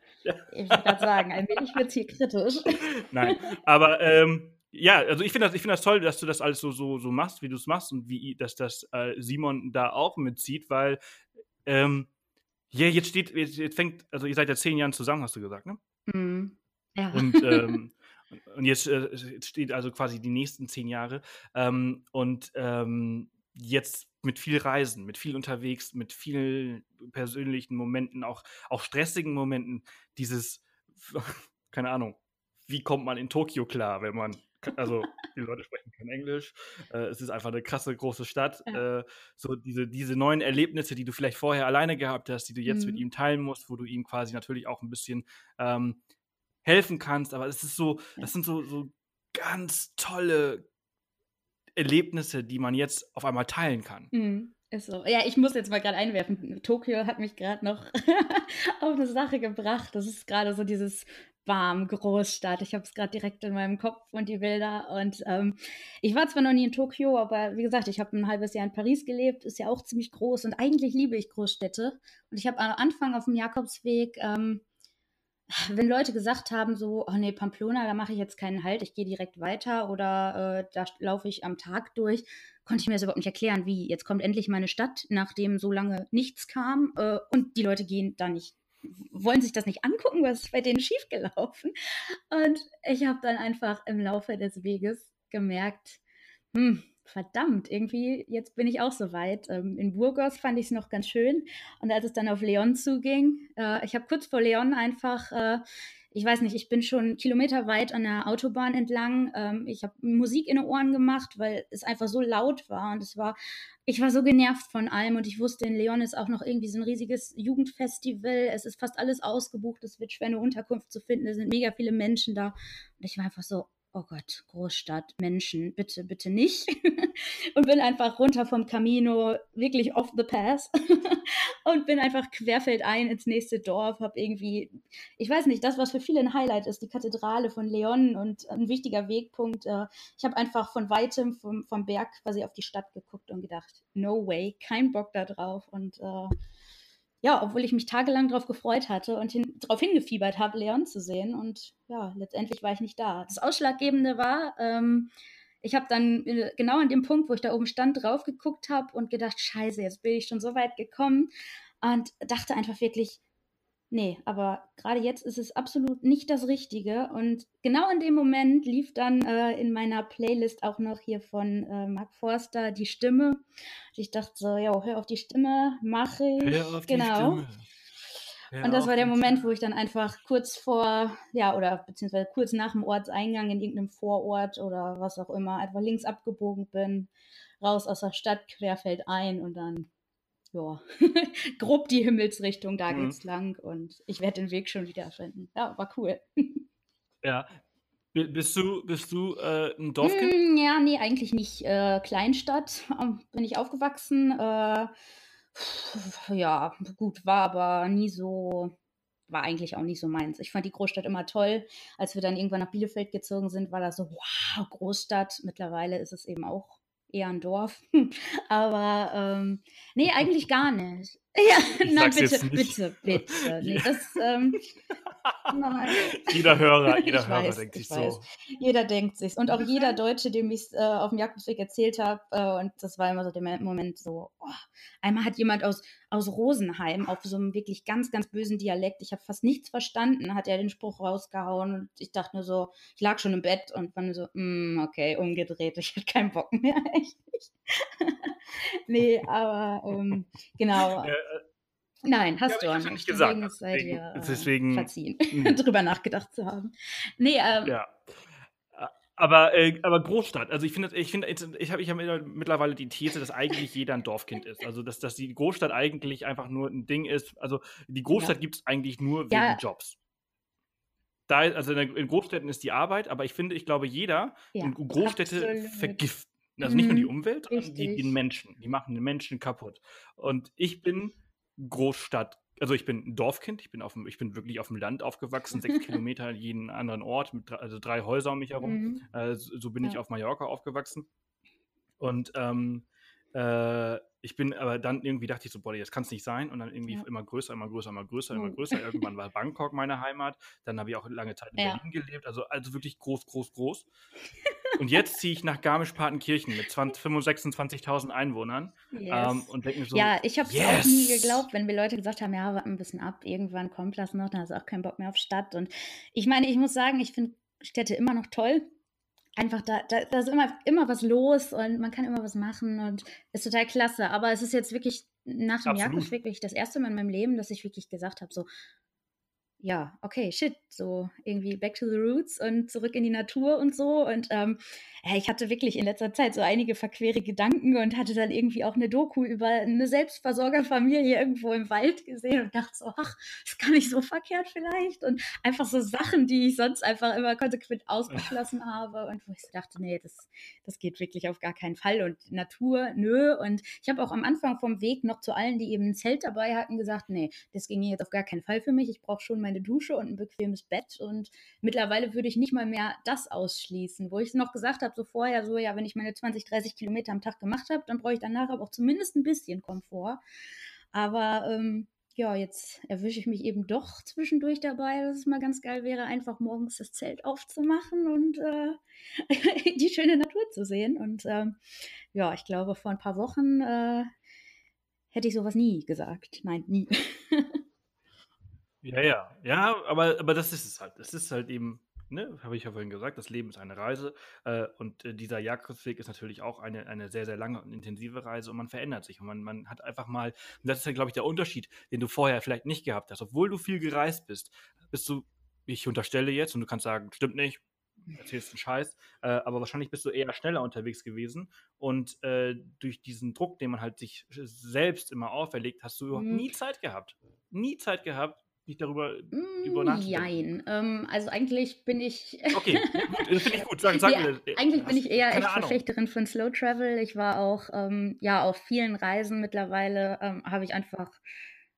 Ich wollte gerade sagen, ein wenig wird hier kritisch. Nein, aber ähm, ja, also ich finde das, find das toll, dass du das alles so, so, so machst, wie du es machst und wie dass das äh, Simon da auch mitzieht, weil ähm, ja, jetzt steht, jetzt, jetzt fängt, also ihr seid ja zehn Jahren zusammen, hast du gesagt, ne? Mhm. Ja. Und, ähm, und jetzt, äh, steht also quasi die nächsten zehn Jahre. Ähm, und ähm, jetzt mit viel Reisen, mit viel unterwegs, mit vielen persönlichen Momenten, auch, auch stressigen Momenten, dieses, keine Ahnung, wie kommt man in Tokio klar, wenn man, also die Leute sprechen kein Englisch, äh, es ist einfach eine krasse große Stadt, ja. äh, so diese, diese neuen Erlebnisse, die du vielleicht vorher alleine gehabt hast, die du jetzt mhm. mit ihm teilen musst, wo du ihm quasi natürlich auch ein bisschen ähm, helfen kannst, aber es ist so, das sind so, so ganz tolle Erlebnisse, die man jetzt auf einmal teilen kann. Mhm. Ist so. Ja, ich muss jetzt mal gerade einwerfen. Tokio hat mich gerade noch auf eine Sache gebracht. Das ist gerade so dieses warm, Großstadt. Ich habe es gerade direkt in meinem Kopf und die Bilder. Und ähm, ich war zwar noch nie in Tokio, aber wie gesagt, ich habe ein halbes Jahr in Paris gelebt, ist ja auch ziemlich groß und eigentlich liebe ich Großstädte. Und ich habe am Anfang auf dem Jakobsweg ähm, wenn Leute gesagt haben, so, oh nee, Pamplona, da mache ich jetzt keinen Halt, ich gehe direkt weiter oder äh, da laufe ich am Tag durch, konnte ich mir das überhaupt nicht erklären, wie. Jetzt kommt endlich meine Stadt, nachdem so lange nichts kam äh, und die Leute gehen da nicht, wollen sich das nicht angucken, was ist bei denen schiefgelaufen. Und ich habe dann einfach im Laufe des Weges gemerkt, hm, verdammt, irgendwie, jetzt bin ich auch so weit. Ähm, in Burgos fand ich es noch ganz schön. Und als es dann auf Leon zuging, äh, ich habe kurz vor Leon einfach, äh, ich weiß nicht, ich bin schon kilometerweit an der Autobahn entlang. Ähm, ich habe Musik in den Ohren gemacht, weil es einfach so laut war. Und es war, ich war so genervt von allem. Und ich wusste, in Leon ist auch noch irgendwie so ein riesiges Jugendfestival. Es ist fast alles ausgebucht. Es wird schwer, eine Unterkunft zu finden. Es sind mega viele Menschen da. Und ich war einfach so, oh Gott, Großstadt, Menschen, bitte, bitte nicht. und bin einfach runter vom Camino, wirklich off the path. und bin einfach querfeldein ins nächste Dorf, habe irgendwie, ich weiß nicht, das, was für viele ein Highlight ist, die Kathedrale von Leon und ein wichtiger Wegpunkt. Äh, ich habe einfach von weitem vom, vom Berg quasi auf die Stadt geguckt und gedacht, no way, kein Bock da drauf. Und äh, ja, obwohl ich mich tagelang darauf gefreut hatte und hin, darauf hingefiebert habe, Leon zu sehen. Und ja, letztendlich war ich nicht da. Das Ausschlaggebende war, ähm, ich habe dann äh, genau an dem Punkt, wo ich da oben stand, drauf geguckt habe und gedacht, scheiße, jetzt bin ich schon so weit gekommen und dachte einfach wirklich, nee, aber gerade jetzt ist es absolut nicht das Richtige. Und genau in dem Moment lief dann äh, in meiner Playlist auch noch hier von äh, Mark Forster die Stimme. Und ich dachte so, ja, hör auf die Stimme, mache ich. Hör auf genau. Die Stimme. Hör und das war der Moment, wo ich dann einfach kurz vor, ja, oder beziehungsweise kurz nach dem Ortseingang in irgendeinem Vorort oder was auch immer, einfach links abgebogen bin, raus aus der Stadt, querfeld ein und dann ja, grob die Himmelsrichtung, da mhm. geht's lang und ich werde den Weg schon wieder finden. Ja, war cool. ja. Bist du, bist du äh, ein Dorfkind? Mm, ja, nee, eigentlich nicht. Äh, Kleinstadt ähm, bin ich aufgewachsen. Äh, ja, gut, war aber nie so, war eigentlich auch nicht so meins. Ich fand die Großstadt immer toll. Als wir dann irgendwann nach Bielefeld gezogen sind, war das so, wow, Großstadt. Mittlerweile ist es eben auch eher ein Dorf. Aber ähm, nee, eigentlich gar nicht. Ja, nein, bitte, bitte, bitte. Nee, das, ähm. Jeder Hörer, jeder ich Hörer weiß, denkt sich so. Jeder denkt sich Und auch jeder Deutsche, dem ich es äh, auf dem Jakobsweg erzählt habe, äh, und das war immer so der Moment so, oh, einmal hat jemand aus, aus Rosenheim auf so einem wirklich ganz, ganz bösen Dialekt, ich habe fast nichts verstanden, hat er den Spruch rausgehauen und ich dachte nur so, ich lag schon im Bett und war nur so, mm, okay, umgedreht, ich hatte keinen Bock mehr, echt nicht. nee, aber ähm, genau. Äh, Nein, hast ja, du auch nicht. Gesagt. Deswegen dir äh, deswegen, verziehen, hm. drüber nachgedacht zu haben. Nee, ähm, ja. Aber, äh, aber Großstadt, also ich finde, ich finde, ich habe ich hab mittlerweile die These, dass eigentlich jeder ein Dorfkind ist. Also dass, dass die Großstadt eigentlich einfach nur ein Ding ist. Also die Großstadt ja. gibt es eigentlich nur wegen ja. Jobs. Da, also in, Großstädten ist die Arbeit, aber ich finde, ich glaube, jeder ja, in Großstädte absolut. vergiften. Also nicht nur die mhm, Umwelt, sondern die, die Menschen. Die machen den Menschen kaputt. Und ich bin Großstadt, also ich bin ein Dorfkind, ich bin, auf dem, ich bin wirklich auf dem Land aufgewachsen, sechs Kilometer jeden anderen Ort, mit also drei Häuser um mich herum. Mhm. Äh, so, so, bin ja. ich auf Mallorca aufgewachsen. Und ähm, äh, ich bin aber dann irgendwie dachte ich so, boah, das kann es nicht sein. Und dann irgendwie ja. immer größer, immer größer, immer größer, immer größer. Irgendwann war Bangkok meine Heimat. Dann habe ich auch lange Zeit in ja. Berlin gelebt. Also, also wirklich groß, groß, groß. Und jetzt ziehe ich nach Garmisch-Partenkirchen mit 26.000 Einwohnern yes. ähm, und denke mir so, Ja, ich habe es yes. auch nie geglaubt, wenn wir Leute gesagt haben, ja, warte ein bisschen ab, irgendwann kommt das noch, dann hast du auch keinen Bock mehr auf Stadt. Und ich meine, ich muss sagen, ich finde Städte immer noch toll einfach da, da, da ist immer, immer was los und man kann immer was machen und ist total klasse. Aber es ist jetzt wirklich nach dem Absolut. wirklich das erste Mal in meinem Leben, dass ich wirklich gesagt habe, so, ja, okay, shit, so irgendwie back to the roots und zurück in die Natur und so. Und ähm, ich hatte wirklich in letzter Zeit so einige verquere Gedanken und hatte dann irgendwie auch eine Doku über eine Selbstversorgerfamilie irgendwo im Wald gesehen und dachte so, ach, ist gar nicht so verkehrt vielleicht. Und einfach so Sachen, die ich sonst einfach immer konsequent ausgeschlossen habe und wo ich so dachte, nee, das, das geht wirklich auf gar keinen Fall. Und Natur, nö. Und ich habe auch am Anfang vom Weg noch zu allen, die eben ein Zelt dabei hatten, gesagt, nee, das ging jetzt auf gar keinen Fall für mich. Ich brauche schon meine Dusche und ein bequemes Bett. Und mittlerweile würde ich nicht mal mehr das ausschließen, wo ich noch gesagt habe, so vorher, so, ja, wenn ich meine 20, 30 Kilometer am Tag gemacht habe, dann brauche ich danach aber auch zumindest ein bisschen Komfort. Aber ähm, ja, jetzt erwische ich mich eben doch zwischendurch dabei, dass es mal ganz geil wäre, einfach morgens das Zelt aufzumachen und äh, die schöne Natur zu sehen. Und ähm, ja, ich glaube, vor ein paar Wochen äh, hätte ich sowas nie gesagt. Nein, nie. Ja, ja, ja, aber, aber das ist es halt. Es ist halt eben, ne, habe ich ja vorhin gesagt, das Leben ist eine Reise äh, und äh, dieser Jakobsweg ist natürlich auch eine, eine sehr, sehr lange und intensive Reise und man verändert sich und man, man hat einfach mal, und das ist ja, glaube ich, der Unterschied, den du vorher vielleicht nicht gehabt hast. Obwohl du viel gereist bist, bist du, ich unterstelle jetzt, und du kannst sagen, stimmt nicht, erzählst einen Scheiß, äh, aber wahrscheinlich bist du eher schneller unterwegs gewesen und äh, durch diesen Druck, den man halt sich selbst immer auferlegt, hast du überhaupt mhm. nie Zeit gehabt. Nie Zeit gehabt, nicht darüber mm, über? Nein, ähm, also eigentlich bin ich. okay, gut, das finde ich gut. Sag, sag ja, mir, eigentlich bin ich eher echt Ahnung. Verfechterin von Slow Travel. Ich war auch ähm, ja auf vielen Reisen mittlerweile, ähm, habe ich einfach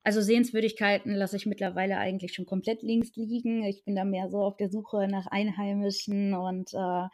also Sehenswürdigkeiten lasse ich mittlerweile eigentlich schon komplett links liegen. Ich bin da mehr so auf der Suche nach Einheimischen und äh,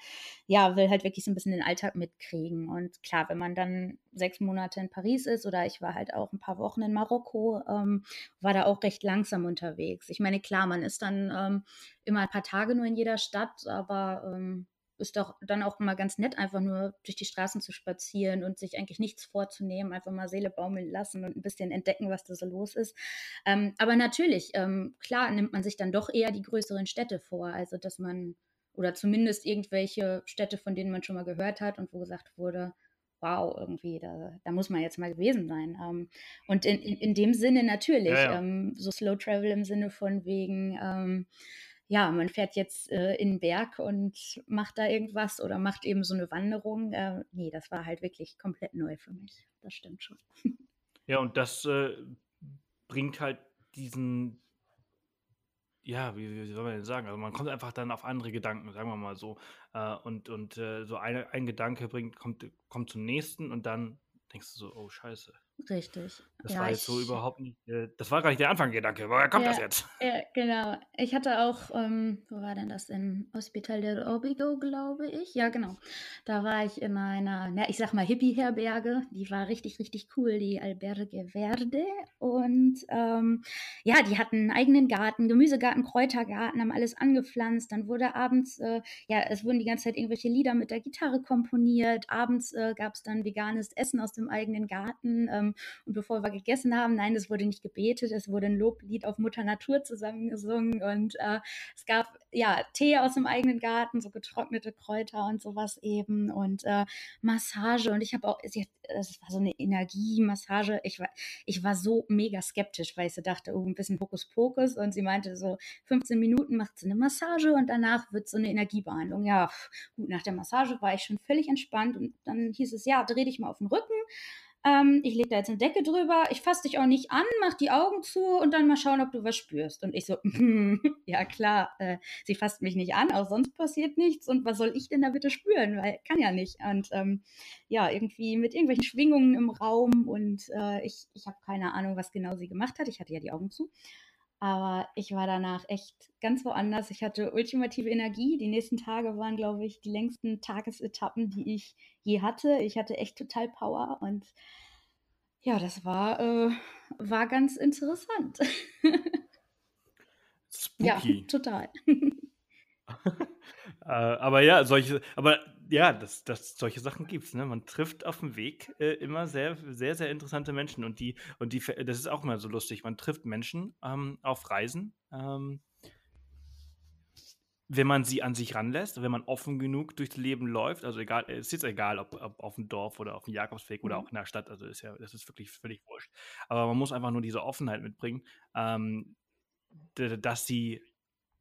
ja, will halt wirklich so ein bisschen den Alltag mitkriegen. Und klar, wenn man dann sechs Monate in Paris ist oder ich war halt auch ein paar Wochen in Marokko, ähm, war da auch recht langsam unterwegs. Ich meine, klar, man ist dann ähm, immer ein paar Tage nur in jeder Stadt, aber ähm, ist doch dann auch mal ganz nett, einfach nur durch die Straßen zu spazieren und sich eigentlich nichts vorzunehmen, einfach mal Seele baumeln lassen und ein bisschen entdecken, was da so los ist. Ähm, aber natürlich, ähm, klar nimmt man sich dann doch eher die größeren Städte vor, also dass man, oder zumindest irgendwelche Städte, von denen man schon mal gehört hat und wo gesagt wurde, wow, irgendwie, da, da muss man jetzt mal gewesen sein. Ähm, und in, in, in, dem Sinne natürlich, ja, ja. Ähm, so Slow Travel im Sinne von wegen, ähm, ja, man fährt jetzt äh, in den Berg und macht da irgendwas oder macht eben so eine Wanderung. Äh, nee, das war halt wirklich komplett neu für mich. Das stimmt schon. Ja, und das äh, bringt halt diesen, ja, wie, wie, soll man denn sagen? Also man kommt einfach dann auf andere Gedanken, sagen wir mal so. Äh, und und äh, so eine, ein Gedanke bringt, kommt, kommt zum nächsten und dann denkst du so, oh Scheiße. Richtig. Das ja, war jetzt so überhaupt nicht, äh, das war gar nicht der Anfangsgedanke. Woher kommt ja, das jetzt? Ja, genau. Ich hatte auch, ähm, wo war denn das? Im Hospital del Orbigo, glaube ich. Ja, genau. Da war ich in einer, na, ich sag mal, Hippie-Herberge. Die war richtig, richtig cool, die Alberge Verde. Und ähm, ja, die hatten einen eigenen Garten, Gemüsegarten, Kräutergarten, haben alles angepflanzt. Dann wurde abends, äh, ja, es wurden die ganze Zeit irgendwelche Lieder mit der Gitarre komponiert. Abends äh, gab es dann veganes Essen aus dem eigenen Garten. Ähm, und bevor wir gegessen haben. Nein, es wurde nicht gebetet, es wurde ein Loblied auf Mutter Natur zusammengesungen und äh, es gab ja Tee aus dem eigenen Garten, so getrocknete Kräuter und sowas eben und äh, Massage und ich habe auch, es war so eine Energiemassage. Ich war, ich war so mega skeptisch, weil ich so dachte, oh, ein bisschen Hokuspokus und sie meinte so 15 Minuten macht sie eine Massage und danach wird so eine Energiebehandlung. Ja, gut, nach der Massage war ich schon völlig entspannt und dann hieß es, ja, dreh dich mal auf den Rücken ähm, ich lege da jetzt eine Decke drüber, ich fasse dich auch nicht an, mach die Augen zu und dann mal schauen, ob du was spürst. Und ich so, ja klar, äh, sie fasst mich nicht an, auch sonst passiert nichts. Und was soll ich denn da bitte spüren? Weil kann ja nicht. Und ähm, ja, irgendwie mit irgendwelchen Schwingungen im Raum und äh, ich, ich habe keine Ahnung, was genau sie gemacht hat. Ich hatte ja die Augen zu. Aber ich war danach echt ganz woanders. Ich hatte ultimative Energie. Die nächsten Tage waren, glaube ich, die längsten Tagesetappen, die ich je hatte. Ich hatte echt total Power und ja, das war, äh, war ganz interessant. Spooky. Ja, total. äh, aber ja, solche, aber ja, das, das, solche Sachen gibt's. Ne? Man trifft auf dem Weg äh, immer sehr, sehr, sehr interessante Menschen und die, und die, das ist auch immer so lustig. Man trifft Menschen ähm, auf Reisen, ähm, wenn man sie an sich ranlässt, wenn man offen genug durchs Leben läuft. Also egal, es ist jetzt egal, ob, ob auf dem Dorf oder auf dem Jakobsweg oder mhm. auch in der Stadt. Also ist ja, das ist wirklich völlig wurscht. Aber man muss einfach nur diese Offenheit mitbringen, ähm, dass sie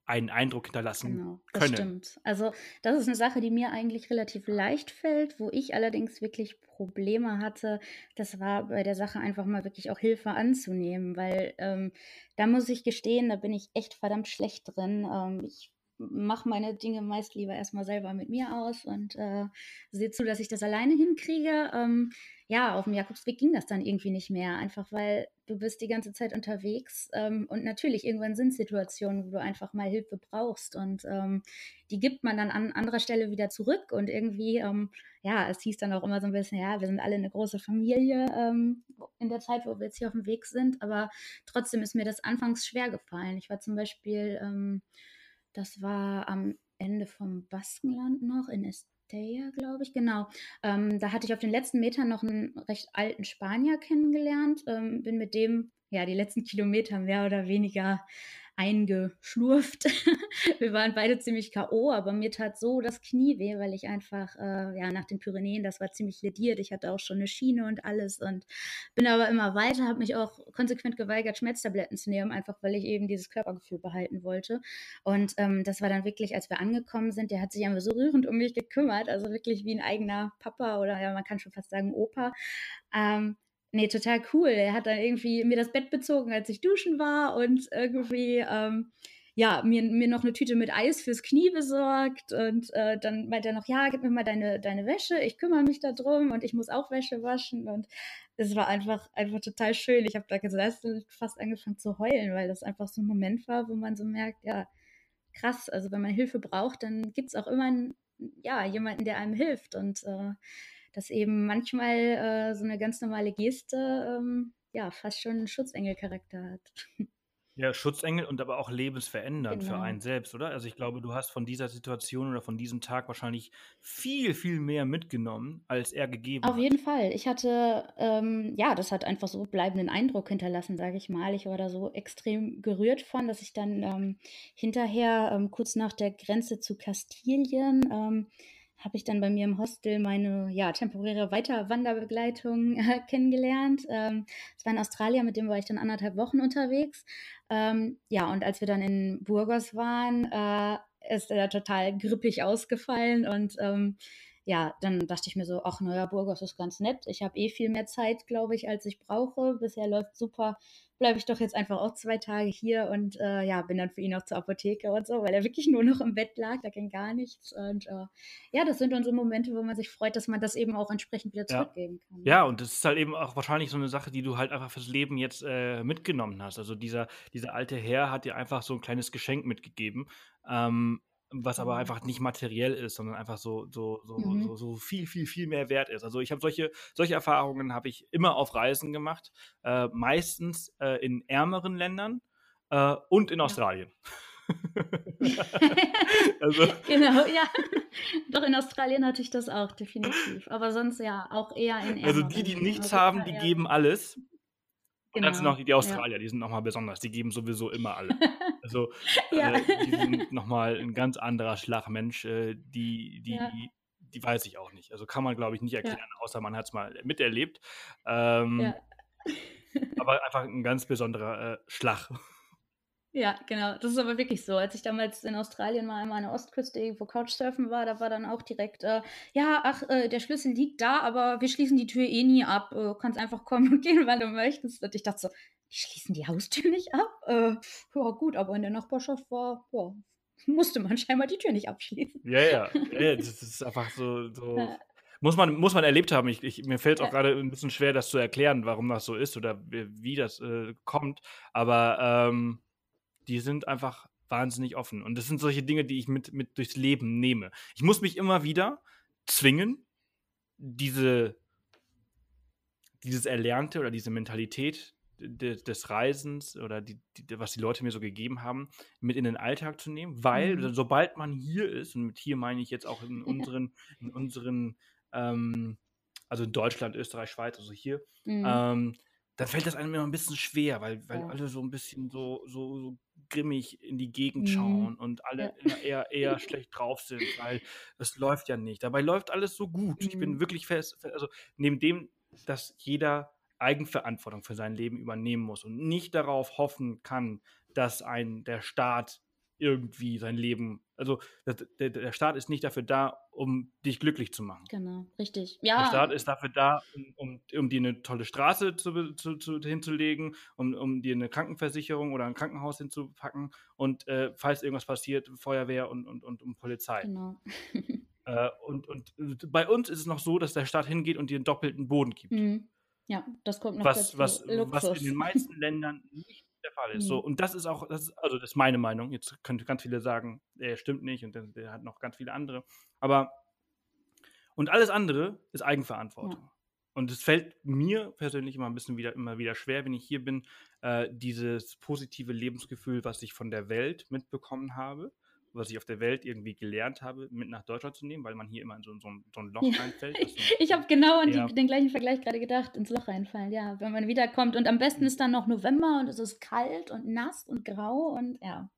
einen Eindruck hinterlassen genau, das können. stimmt. Also das ist eine Sache, die mir eigentlich relativ leicht fällt, wo ich allerdings wirklich Probleme hatte. Das war bei der Sache einfach mal wirklich auch Hilfe anzunehmen, weil ähm, da muss ich gestehen, da bin ich echt verdammt schlecht drin. Ähm, ich mache meine Dinge meist lieber erstmal selber mit mir aus und äh, sehe zu, dass ich das alleine hinkriege. Ähm, ja, auf dem Jakobsweg ging das dann irgendwie nicht mehr, einfach weil du bist die ganze Zeit unterwegs ähm, und natürlich irgendwann sind Situationen, wo du einfach mal Hilfe brauchst und ähm, die gibt man dann an anderer Stelle wieder zurück und irgendwie, ähm, ja, es hieß dann auch immer so ein bisschen, ja, wir sind alle eine große Familie ähm, in der Zeit, wo wir jetzt hier auf dem Weg sind, aber trotzdem ist mir das anfangs schwer gefallen. Ich war zum Beispiel ähm, das war am Ende vom Baskenland noch in Estella, glaube ich. Genau. Ähm, da hatte ich auf den letzten Metern noch einen recht alten Spanier kennengelernt. Ähm, bin mit dem ja die letzten Kilometer mehr oder weniger eingeschlurft. wir waren beide ziemlich K.O., aber mir tat so das Knie weh, weil ich einfach, äh, ja, nach den Pyrenäen, das war ziemlich lediert. Ich hatte auch schon eine Schiene und alles und bin aber immer weiter, habe mich auch konsequent geweigert, Schmerztabletten zu nehmen, einfach weil ich eben dieses Körpergefühl behalten wollte. Und ähm, das war dann wirklich, als wir angekommen sind, der hat sich einfach so rührend um mich gekümmert, also wirklich wie ein eigener Papa oder ja, man kann schon fast sagen Opa. Ähm, Nee, total cool. Er hat dann irgendwie mir das Bett bezogen, als ich duschen war und irgendwie, ähm, ja, mir, mir noch eine Tüte mit Eis fürs Knie besorgt und äh, dann meint er noch, ja, gib mir mal deine, deine Wäsche, ich kümmere mich darum und ich muss auch Wäsche waschen und es war einfach, einfach total schön. Ich habe da gesagt, fast angefangen zu heulen, weil das einfach so ein Moment war, wo man so merkt, ja, krass, also wenn man Hilfe braucht, dann gibt es auch immer einen, ja, jemanden, der einem hilft und äh, dass eben manchmal äh, so eine ganz normale Geste ähm, ja fast schon einen Schutzengelcharakter hat. Ja, Schutzengel und aber auch lebensverändernd genau. für einen selbst, oder? Also ich glaube, du hast von dieser Situation oder von diesem Tag wahrscheinlich viel, viel mehr mitgenommen, als er gegeben Auf hat. Auf jeden Fall. Ich hatte, ähm, ja, das hat einfach so bleibenden Eindruck hinterlassen, sage ich mal. Ich war da so extrem gerührt von, dass ich dann ähm, hinterher, ähm, kurz nach der Grenze zu Kastilien, ähm, habe ich dann bei mir im Hostel meine ja, temporäre Weiterwanderbegleitung äh, kennengelernt. Ähm, das war in Australien, mit dem war ich dann anderthalb Wochen unterwegs. Ähm, ja, und als wir dann in Burgos waren, äh, ist er total grippig ausgefallen und ähm, ja, dann dachte ich mir so, ach naja, Burgos ist ganz nett. Ich habe eh viel mehr Zeit, glaube ich, als ich brauche. Bisher läuft super. Bleibe ich doch jetzt einfach auch zwei Tage hier und äh, ja, bin dann für ihn auch zur Apotheke und so, weil er wirklich nur noch im Bett lag, da ging gar nichts. Und äh, ja, das sind dann so Momente, wo man sich freut, dass man das eben auch entsprechend wieder zurückgeben ja. kann. Ja, und das ist halt eben auch wahrscheinlich so eine Sache, die du halt einfach fürs Leben jetzt äh, mitgenommen hast. Also dieser, dieser alte Herr hat dir einfach so ein kleines Geschenk mitgegeben. Ähm, was aber mhm. einfach nicht materiell ist, sondern einfach so, so, so, mhm. so, so, viel, viel, viel mehr wert ist. Also ich habe solche, solche Erfahrungen habe ich immer auf Reisen gemacht, äh, meistens äh, in ärmeren Ländern äh, und in ja. Australien. also. Genau, ja. Doch in Australien hatte ich das auch, definitiv. Aber sonst ja, auch eher in ärmeren Also die, die nichts haben, die geben alles. Und dann sind genau, noch die Australier, ja. die sind nochmal besonders. Die geben sowieso immer alle. Also, ja. äh, die sind nochmal ein ganz anderer Schlagmensch. Äh, die, die, ja. die weiß ich auch nicht. Also kann man, glaube ich, nicht erklären, außer man hat es mal miterlebt. Ähm, aber einfach ein ganz besonderer äh, Schlag. Ja, genau. Das ist aber wirklich so. Als ich damals in Australien mal einmal an der Ostküste irgendwo Couchsurfen war, da war dann auch direkt, äh, ja, ach, äh, der Schlüssel liegt da, aber wir schließen die Tür eh nie ab. Äh, kannst einfach kommen und gehen, wann du möchtest. Und ich dachte so, die schließen die Haustür nicht ab? Äh, ja, gut, aber in der Nachbarschaft war, ja, musste man scheinbar die Tür nicht abschließen. Ja, ja. ja das ist einfach so, so muss man, muss man erlebt haben. Ich, ich mir fällt es auch gerade ein bisschen schwer, das zu erklären, warum das so ist oder wie, wie das äh, kommt. Aber ähm, die sind einfach wahnsinnig offen. Und das sind solche Dinge, die ich mit, mit durchs Leben nehme. Ich muss mich immer wieder zwingen, diese, dieses Erlernte oder diese Mentalität de, des Reisens oder die, die, was die Leute mir so gegeben haben, mit in den Alltag zu nehmen, weil mhm. sobald man hier ist, und mit hier meine ich jetzt auch in unseren, in unseren ähm, also in Deutschland, Österreich, Schweiz, also hier, mhm. ähm, dann fällt das einem immer ein bisschen schwer, weil, weil ja. alle so ein bisschen so, so, so grimmig in die Gegend mhm. schauen und alle ja. eher, eher schlecht drauf sind, weil es läuft ja nicht. Dabei läuft alles so gut. Ich bin mhm. wirklich fest, also neben dem, dass jeder Eigenverantwortung für sein Leben übernehmen muss und nicht darauf hoffen kann, dass ein der Staat irgendwie sein Leben, also der, der, Staat ist nicht dafür da, um dich glücklich zu machen. Genau, richtig. Ja. Der Staat ist dafür da, um, um, um dir eine tolle Straße zu, zu, zu, hinzulegen, um, um dir eine Krankenversicherung oder ein Krankenhaus hinzupacken und äh, falls irgendwas passiert, Feuerwehr und, und, und, und Polizei. Genau. äh, und, und bei uns ist es noch so, dass der Staat hingeht und dir einen doppelten Boden gibt. Mhm. Ja, das kommt noch was, dazu. Was, was in den meisten Ländern nicht der Fall ist. Mhm. So, und das ist auch, das ist, also das ist meine Meinung. Jetzt könnte ganz viele sagen, er stimmt nicht und der, der hat noch ganz viele andere. Aber und alles andere ist Eigenverantwortung. Ja. Und es fällt mir persönlich immer ein bisschen wieder, immer wieder schwer, wenn ich hier bin, äh, dieses positive Lebensgefühl, was ich von der Welt mitbekommen habe, was ich auf der Welt irgendwie gelernt habe, mit nach Deutschland zu nehmen, weil man hier immer in so, so, so ein Loch ja. reinfällt. ich habe genau an die, den gleichen Vergleich gerade gedacht, ins Loch reinfallen, ja. Wenn man wiederkommt und am besten ist dann noch November und es ist kalt und nass und grau und ja.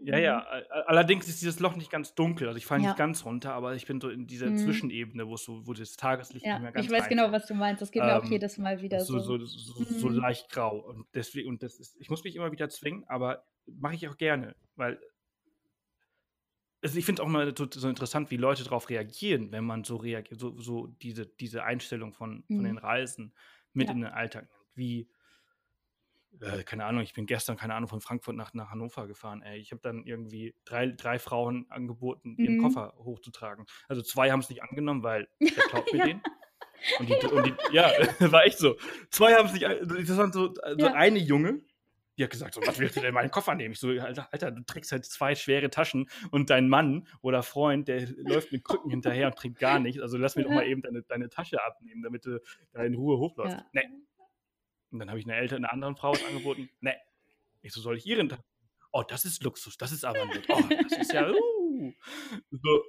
Ja, ja, mhm. allerdings ist dieses Loch nicht ganz dunkel, also ich falle ja. nicht ganz runter, aber ich bin so in dieser mhm. Zwischenebene, wo so, wo das Tageslicht ja, nicht mehr ganz Ich weiß genau, was du meinst, das geht ähm, mir auch ähm, jedes Mal wieder so. So, so, so, mhm. so leicht grau und deswegen, und das ist, ich muss mich immer wieder zwingen, aber mache ich auch gerne, weil also ich finde es auch mal so, so, interessant, wie Leute darauf reagieren, wenn man so reagiert, so, so diese, diese Einstellung von, von mhm. den Reisen mit ja. in den Alltag nimmt. Wie, äh, keine Ahnung, ich bin gestern, keine Ahnung, von Frankfurt nach, nach Hannover gefahren. Ey. Ich habe dann irgendwie drei, drei Frauen angeboten, ihren mhm. Koffer hochzutragen. Also zwei haben es nicht angenommen, weil der klaut mir ja. den. Und die, und die, ja, war echt so. Zwei haben es nicht, das waren so, so ja. eine Junge, die hat gesagt, so, was willst du denn meinen Koffer nehmen? Ich so, Alter, Alter, du trägst halt zwei schwere Taschen und dein Mann oder Freund, der läuft mit Krücken hinterher und trinkt gar nichts. Also lass mir doch mal eben deine, deine Tasche abnehmen, damit du da in Ruhe hochläufst. Ja. Nee. Und dann habe ich eine ältere, eine anderen Frau angeboten. Nee. Ich so, soll ich ihren Taschen? Oh, das ist Luxus, das ist aber nett. Oh, das ist ja, uh. So,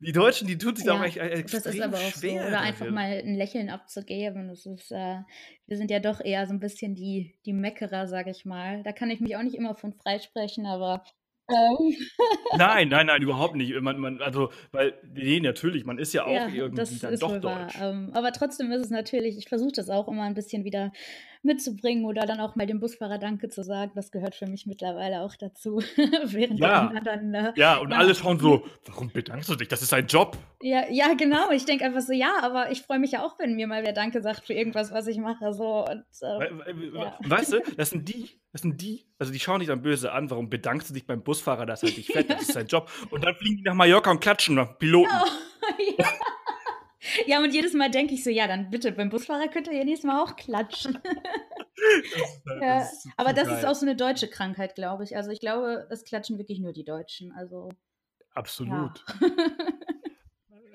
die Deutschen, die tun sich ja, auch echt extrem Das ist aber auch schwer. So. Oder einfach mal ein Lächeln abzugeben. Das ist, äh, wir sind ja doch eher so ein bisschen die, die Meckerer, sag ich mal. Da kann ich mich auch nicht immer von freisprechen, aber ähm. nein, nein, nein, überhaupt nicht. Man, man, also, weil, nee, natürlich, man ist ja auch ja, irgendwie dann doch deutsch. Ähm, aber trotzdem ist es natürlich, ich versuche das auch immer ein bisschen wieder mitzubringen oder dann auch mal dem Busfahrer Danke zu sagen. Das gehört für mich mittlerweile auch dazu. Während ja. Dann, äh, ja, und alle schauen so, warum bedankst du dich? Das ist ein Job. Ja, ja, genau. Ich denke einfach so, ja, aber ich freue mich ja auch, wenn mir mal wer Danke sagt für irgendwas, was ich mache. So. Und, äh, ja. Weißt du, das sind die, das sind die, also die schauen dich dann böse an, warum bedankst du dich beim Busfahrer, dass er dich fährt, das ist sein Job. Und dann fliegen die nach Mallorca und klatschen nach Piloten. Oh, ja. Ja, und jedes Mal denke ich so, ja, dann bitte, beim Busfahrer könnt ihr ja nächstes Mal auch klatschen. Das, das ja, aber das geil. ist auch so eine deutsche Krankheit, glaube ich. Also ich glaube, es klatschen wirklich nur die Deutschen. Also. Absolut. Ja.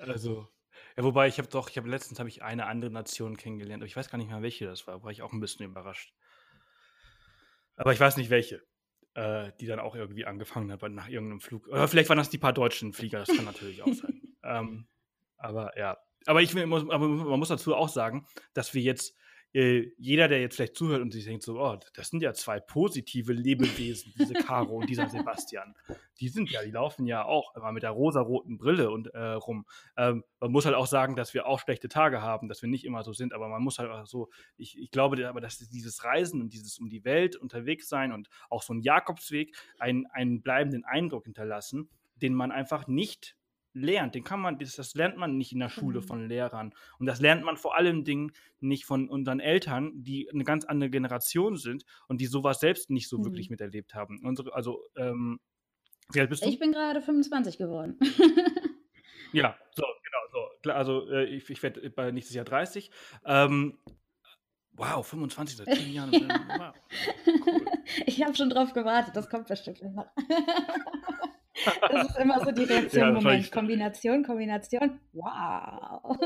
also, ja, wobei ich habe doch, ich habe letztens habe ich eine andere Nation kennengelernt, aber ich weiß gar nicht mehr, welche das war, war ich auch ein bisschen überrascht. Aber ich weiß nicht welche, äh, die dann auch irgendwie angefangen hat nach irgendeinem Flug. Oder vielleicht waren das die paar deutschen Flieger, das kann natürlich auch sein. ähm, aber ja, aber ich aber man muss dazu auch sagen, dass wir jetzt äh, jeder, der jetzt vielleicht zuhört und sich denkt so, oh, das sind ja zwei positive Lebewesen, diese Caro und dieser Sebastian. Die sind ja, die laufen ja auch immer mit der rosaroten Brille und äh, rum. Ähm, man muss halt auch sagen, dass wir auch schlechte Tage haben, dass wir nicht immer so sind, aber man muss halt auch so, ich, ich glaube aber, dass dieses Reisen und dieses um die Welt unterwegs sein und auch so ein Jakobsweg einen, einen bleibenden Eindruck hinterlassen, den man einfach nicht lernt. Den kann man, das, das lernt man nicht in der Schule mhm. von Lehrern. Und das lernt man vor allen Dingen nicht von unseren Eltern, die eine ganz andere Generation sind und die sowas selbst nicht so mhm. wirklich miterlebt haben. Unsere, also, ähm, wie alt bist du? Ich bin gerade 25 geworden. ja, so, genau, so. Also, äh, ich, ich werde bei nächstes Jahr 30. Ähm, wow, 25 seit 10 Jahren. wow, cool. Ich habe schon drauf gewartet, das kommt bestimmt noch. Das ist immer so die Reaktion. Ja, Moment, Kombination, Kombination. Wow.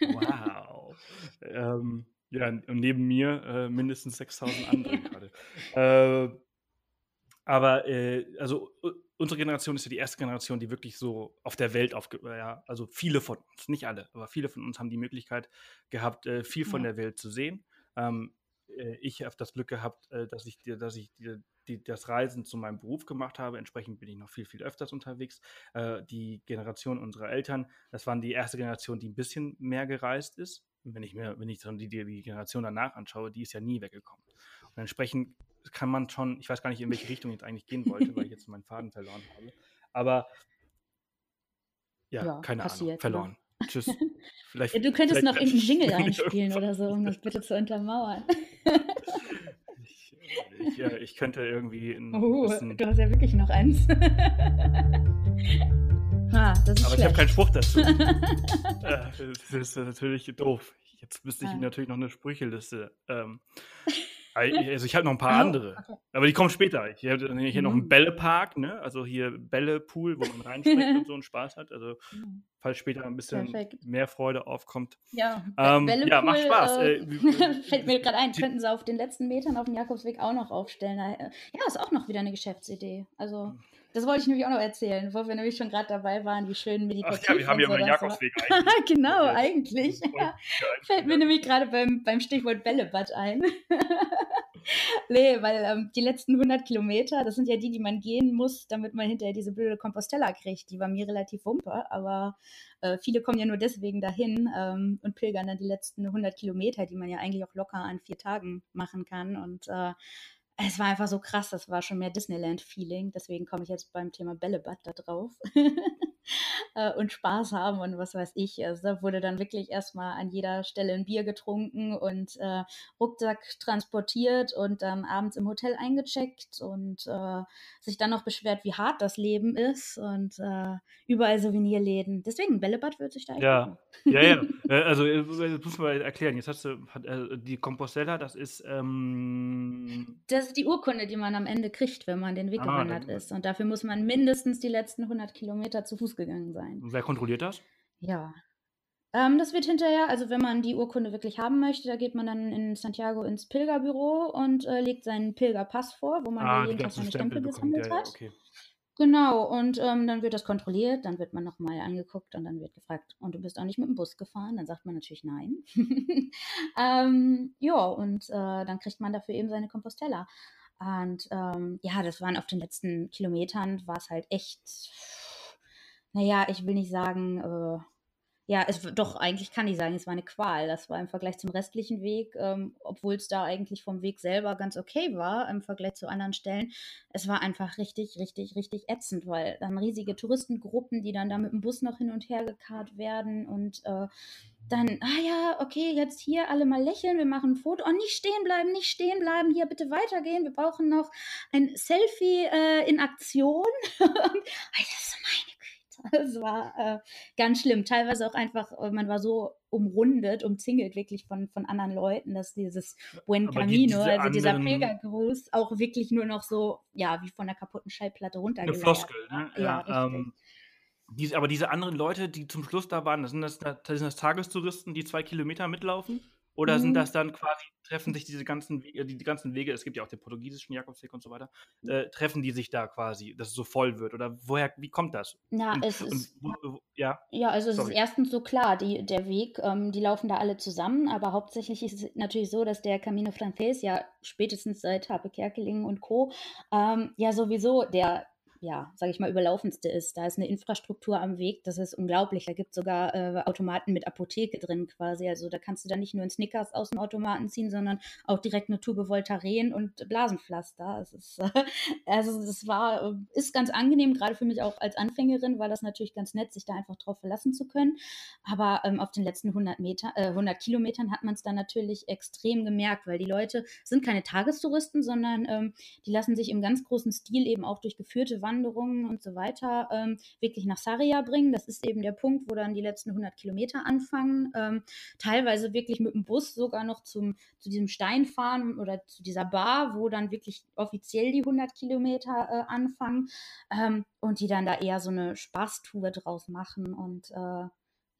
Wow. ähm, ja, und neben mir äh, mindestens 6000 andere gerade. Äh, aber äh, also unsere Generation ist ja die erste Generation, die wirklich so auf der Welt aufge... Ja, also viele von uns, nicht alle, aber viele von uns haben die Möglichkeit gehabt, äh, viel von ja. der Welt zu sehen. Ähm, äh, ich habe das Glück gehabt, äh, dass ich, dass ich die, das Reisen zu meinem Beruf gemacht habe. Entsprechend bin ich noch viel, viel öfters unterwegs. Äh, die Generation unserer Eltern, das waren die erste Generation, die ein bisschen mehr gereist ist. wenn ich mir, wenn ich dann die, die Generation danach anschaue, die ist ja nie weggekommen. Und entsprechend kann man schon, ich weiß gar nicht, in welche Richtung ich jetzt eigentlich gehen wollte, weil ich jetzt meinen Faden verloren habe. Aber ja, ja keine passiert, Ahnung, ne? verloren. Ne? Tschüss. Vielleicht, ja, du könntest noch irgendeinen Jingle einspielen oder so, um das bitte zu untermauern. Ich, äh, ich könnte irgendwie. Oh, du hast ja wirklich noch eins. ha, Aber schlecht. ich habe keinen Spruch dazu. äh, das ist natürlich doof. Jetzt müsste ich ah. natürlich noch eine Sprücheliste. Ähm, also ich habe noch ein paar oh, andere, okay. aber die kommen später. Ich habe hier mhm. noch einen Bällepark, ne? also hier Bällepool, wo man reinspringt und so einen Spaß hat. Also mhm. falls später ein bisschen Perfekt. mehr Freude aufkommt. Ja, ähm, Bällepool, ja macht Spaß. Äh, äh fällt mir gerade ein, könnten sie auf den letzten Metern auf dem Jakobsweg auch noch aufstellen. Äh, ja, ist auch noch wieder eine Geschäftsidee. Also hm. Das wollte ich nämlich auch noch erzählen, wo wir nämlich schon gerade dabei waren, die schönen Meditationen. Ach ja, wir haben ja mal einen Jakobsweg eigentlich. genau, eigentlich. Ja. Fällt mir nämlich gerade beim, beim Stichwort Bällebad ein. nee, weil ähm, die letzten 100 Kilometer, das sind ja die, die man gehen muss, damit man hinterher diese blöde Compostella kriegt. Die war mir relativ wumper, aber äh, viele kommen ja nur deswegen dahin ähm, und pilgern dann die letzten 100 Kilometer, die man ja eigentlich auch locker an vier Tagen machen kann. Und äh, es war einfach so krass, das war schon mehr Disneyland-Feeling. Deswegen komme ich jetzt beim Thema Bällebad da drauf. Äh, und Spaß haben und was weiß ich. Also da wurde dann wirklich erstmal an jeder Stelle ein Bier getrunken und äh, Rucksack transportiert und dann abends im Hotel eingecheckt und äh, sich dann noch beschwert, wie hart das Leben ist und äh, überall Souvenirläden. Deswegen, Bällebad wird sich da Ja, ja, ja. Äh, also, das muss man erklären. Jetzt hast du die Compostella, das ist. Ähm das ist die Urkunde, die man am Ende kriegt, wenn man den Weg ah, gewandert ist. Und dafür muss man mindestens die letzten 100 Kilometer zu Fuß gegangen sein. Und wer kontrolliert das? Ja. Ähm, das wird hinterher, also wenn man die Urkunde wirklich haben möchte, da geht man dann in Santiago ins Pilgerbüro und äh, legt seinen Pilgerpass vor, wo man ah, jeden Tag seine Stempel gesammelt ja, hat. Ja, okay. Genau, und ähm, dann wird das kontrolliert, dann wird man nochmal angeguckt und dann wird gefragt, und du bist auch nicht mit dem Bus gefahren? Dann sagt man natürlich nein. ähm, ja, und äh, dann kriegt man dafür eben seine Compostella. Und ähm, ja, das waren auf den letzten Kilometern, war es halt echt, naja, ich will nicht sagen, äh, ja, es doch, eigentlich kann ich sagen, es war eine Qual. Das war im Vergleich zum restlichen Weg, ähm, obwohl es da eigentlich vom Weg selber ganz okay war, im Vergleich zu anderen Stellen. Es war einfach richtig, richtig, richtig ätzend, weil dann riesige Touristengruppen, die dann da mit dem Bus noch hin und her gekarrt werden und äh, dann, ah ja, okay, jetzt hier alle mal lächeln, wir machen ein Foto. Oh, nicht stehen bleiben, nicht stehen bleiben, hier bitte weitergehen. Wir brauchen noch ein Selfie äh, in Aktion. das ist meine Es war äh, ganz schlimm. Teilweise auch einfach, äh, man war so umrundet, umzingelt wirklich von, von anderen Leuten, dass dieses Buen Camino, die, also dieser Pilgergruß, auch wirklich nur noch so, ja, wie von der kaputten Schallplatte runtergeleiert. Eine Floskel, ne? Ja, ja ähm, diese, aber diese anderen Leute, die zum Schluss da waren, das sind das, das sind das Tagestouristen, die zwei Kilometer mitlaufen? Oder mhm. sind das dann quasi, treffen sich diese ganzen, die, die ganzen Wege, es gibt ja auch den portugiesischen Jakobsweg und so weiter, äh, treffen die sich da quasi, dass es so voll wird? Oder woher, wie kommt das? Ja, und, es ist, und, ja? ja, also es Sorry. ist erstens so klar, die, der Weg, ähm, die laufen da alle zusammen, aber hauptsächlich ist es natürlich so, dass der Camino Frances ja spätestens seit Harpe Kerkeling und Co. Ähm, ja sowieso der ja, sage ich mal, überlaufendste ist. Da ist eine Infrastruktur am Weg, das ist unglaublich. Da gibt es sogar äh, Automaten mit Apotheke drin quasi. Also da kannst du dann nicht nur einen Snickers aus dem Automaten ziehen, sondern auch direkt eine Tube Voltaren und Blasenpflaster. Es ist, äh, also das war, äh, ist ganz angenehm, gerade für mich auch als Anfängerin, weil das natürlich ganz nett, sich da einfach drauf verlassen zu können. Aber ähm, auf den letzten 100 Meter, äh, 100 Kilometern hat man es dann natürlich extrem gemerkt, weil die Leute sind keine Tagestouristen, sondern ähm, die lassen sich im ganz großen Stil eben auch durch geführte Wanderungen Wanderungen und so weiter ähm, wirklich nach Saria bringen. Das ist eben der Punkt, wo dann die letzten 100 Kilometer anfangen. Ähm, teilweise wirklich mit dem Bus sogar noch zum, zu diesem Stein fahren oder zu dieser Bar, wo dann wirklich offiziell die 100 Kilometer äh, anfangen ähm, und die dann da eher so eine Spaßtour draus machen und äh,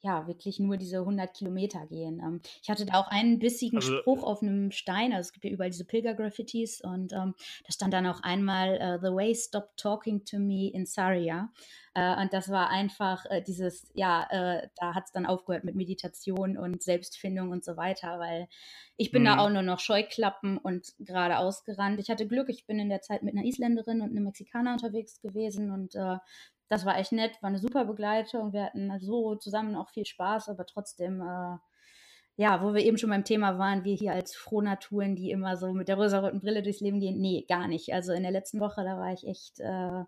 ja, wirklich nur diese 100 Kilometer gehen. Ähm, ich hatte da auch einen bissigen also, Spruch auf einem Stein, also es gibt ja überall diese Pilger-Graffitis und ähm, da stand dann auch einmal uh, The way stopped talking to me in Saria. Äh, und das war einfach äh, dieses, ja, äh, da hat es dann aufgehört mit Meditation und Selbstfindung und so weiter, weil ich bin mhm. da auch nur noch Scheuklappen und gerade ausgerannt. Ich hatte Glück, ich bin in der Zeit mit einer Isländerin und einem Mexikaner unterwegs gewesen und äh, das war echt nett, war eine super Begleitung. Wir hatten so zusammen auch viel Spaß, aber trotzdem, äh, ja, wo wir eben schon beim Thema waren, wir hier als Frohnaturen, die immer so mit der rosaroten Brille durchs Leben gehen, nee, gar nicht. Also in der letzten Woche, da war ich echt, äh,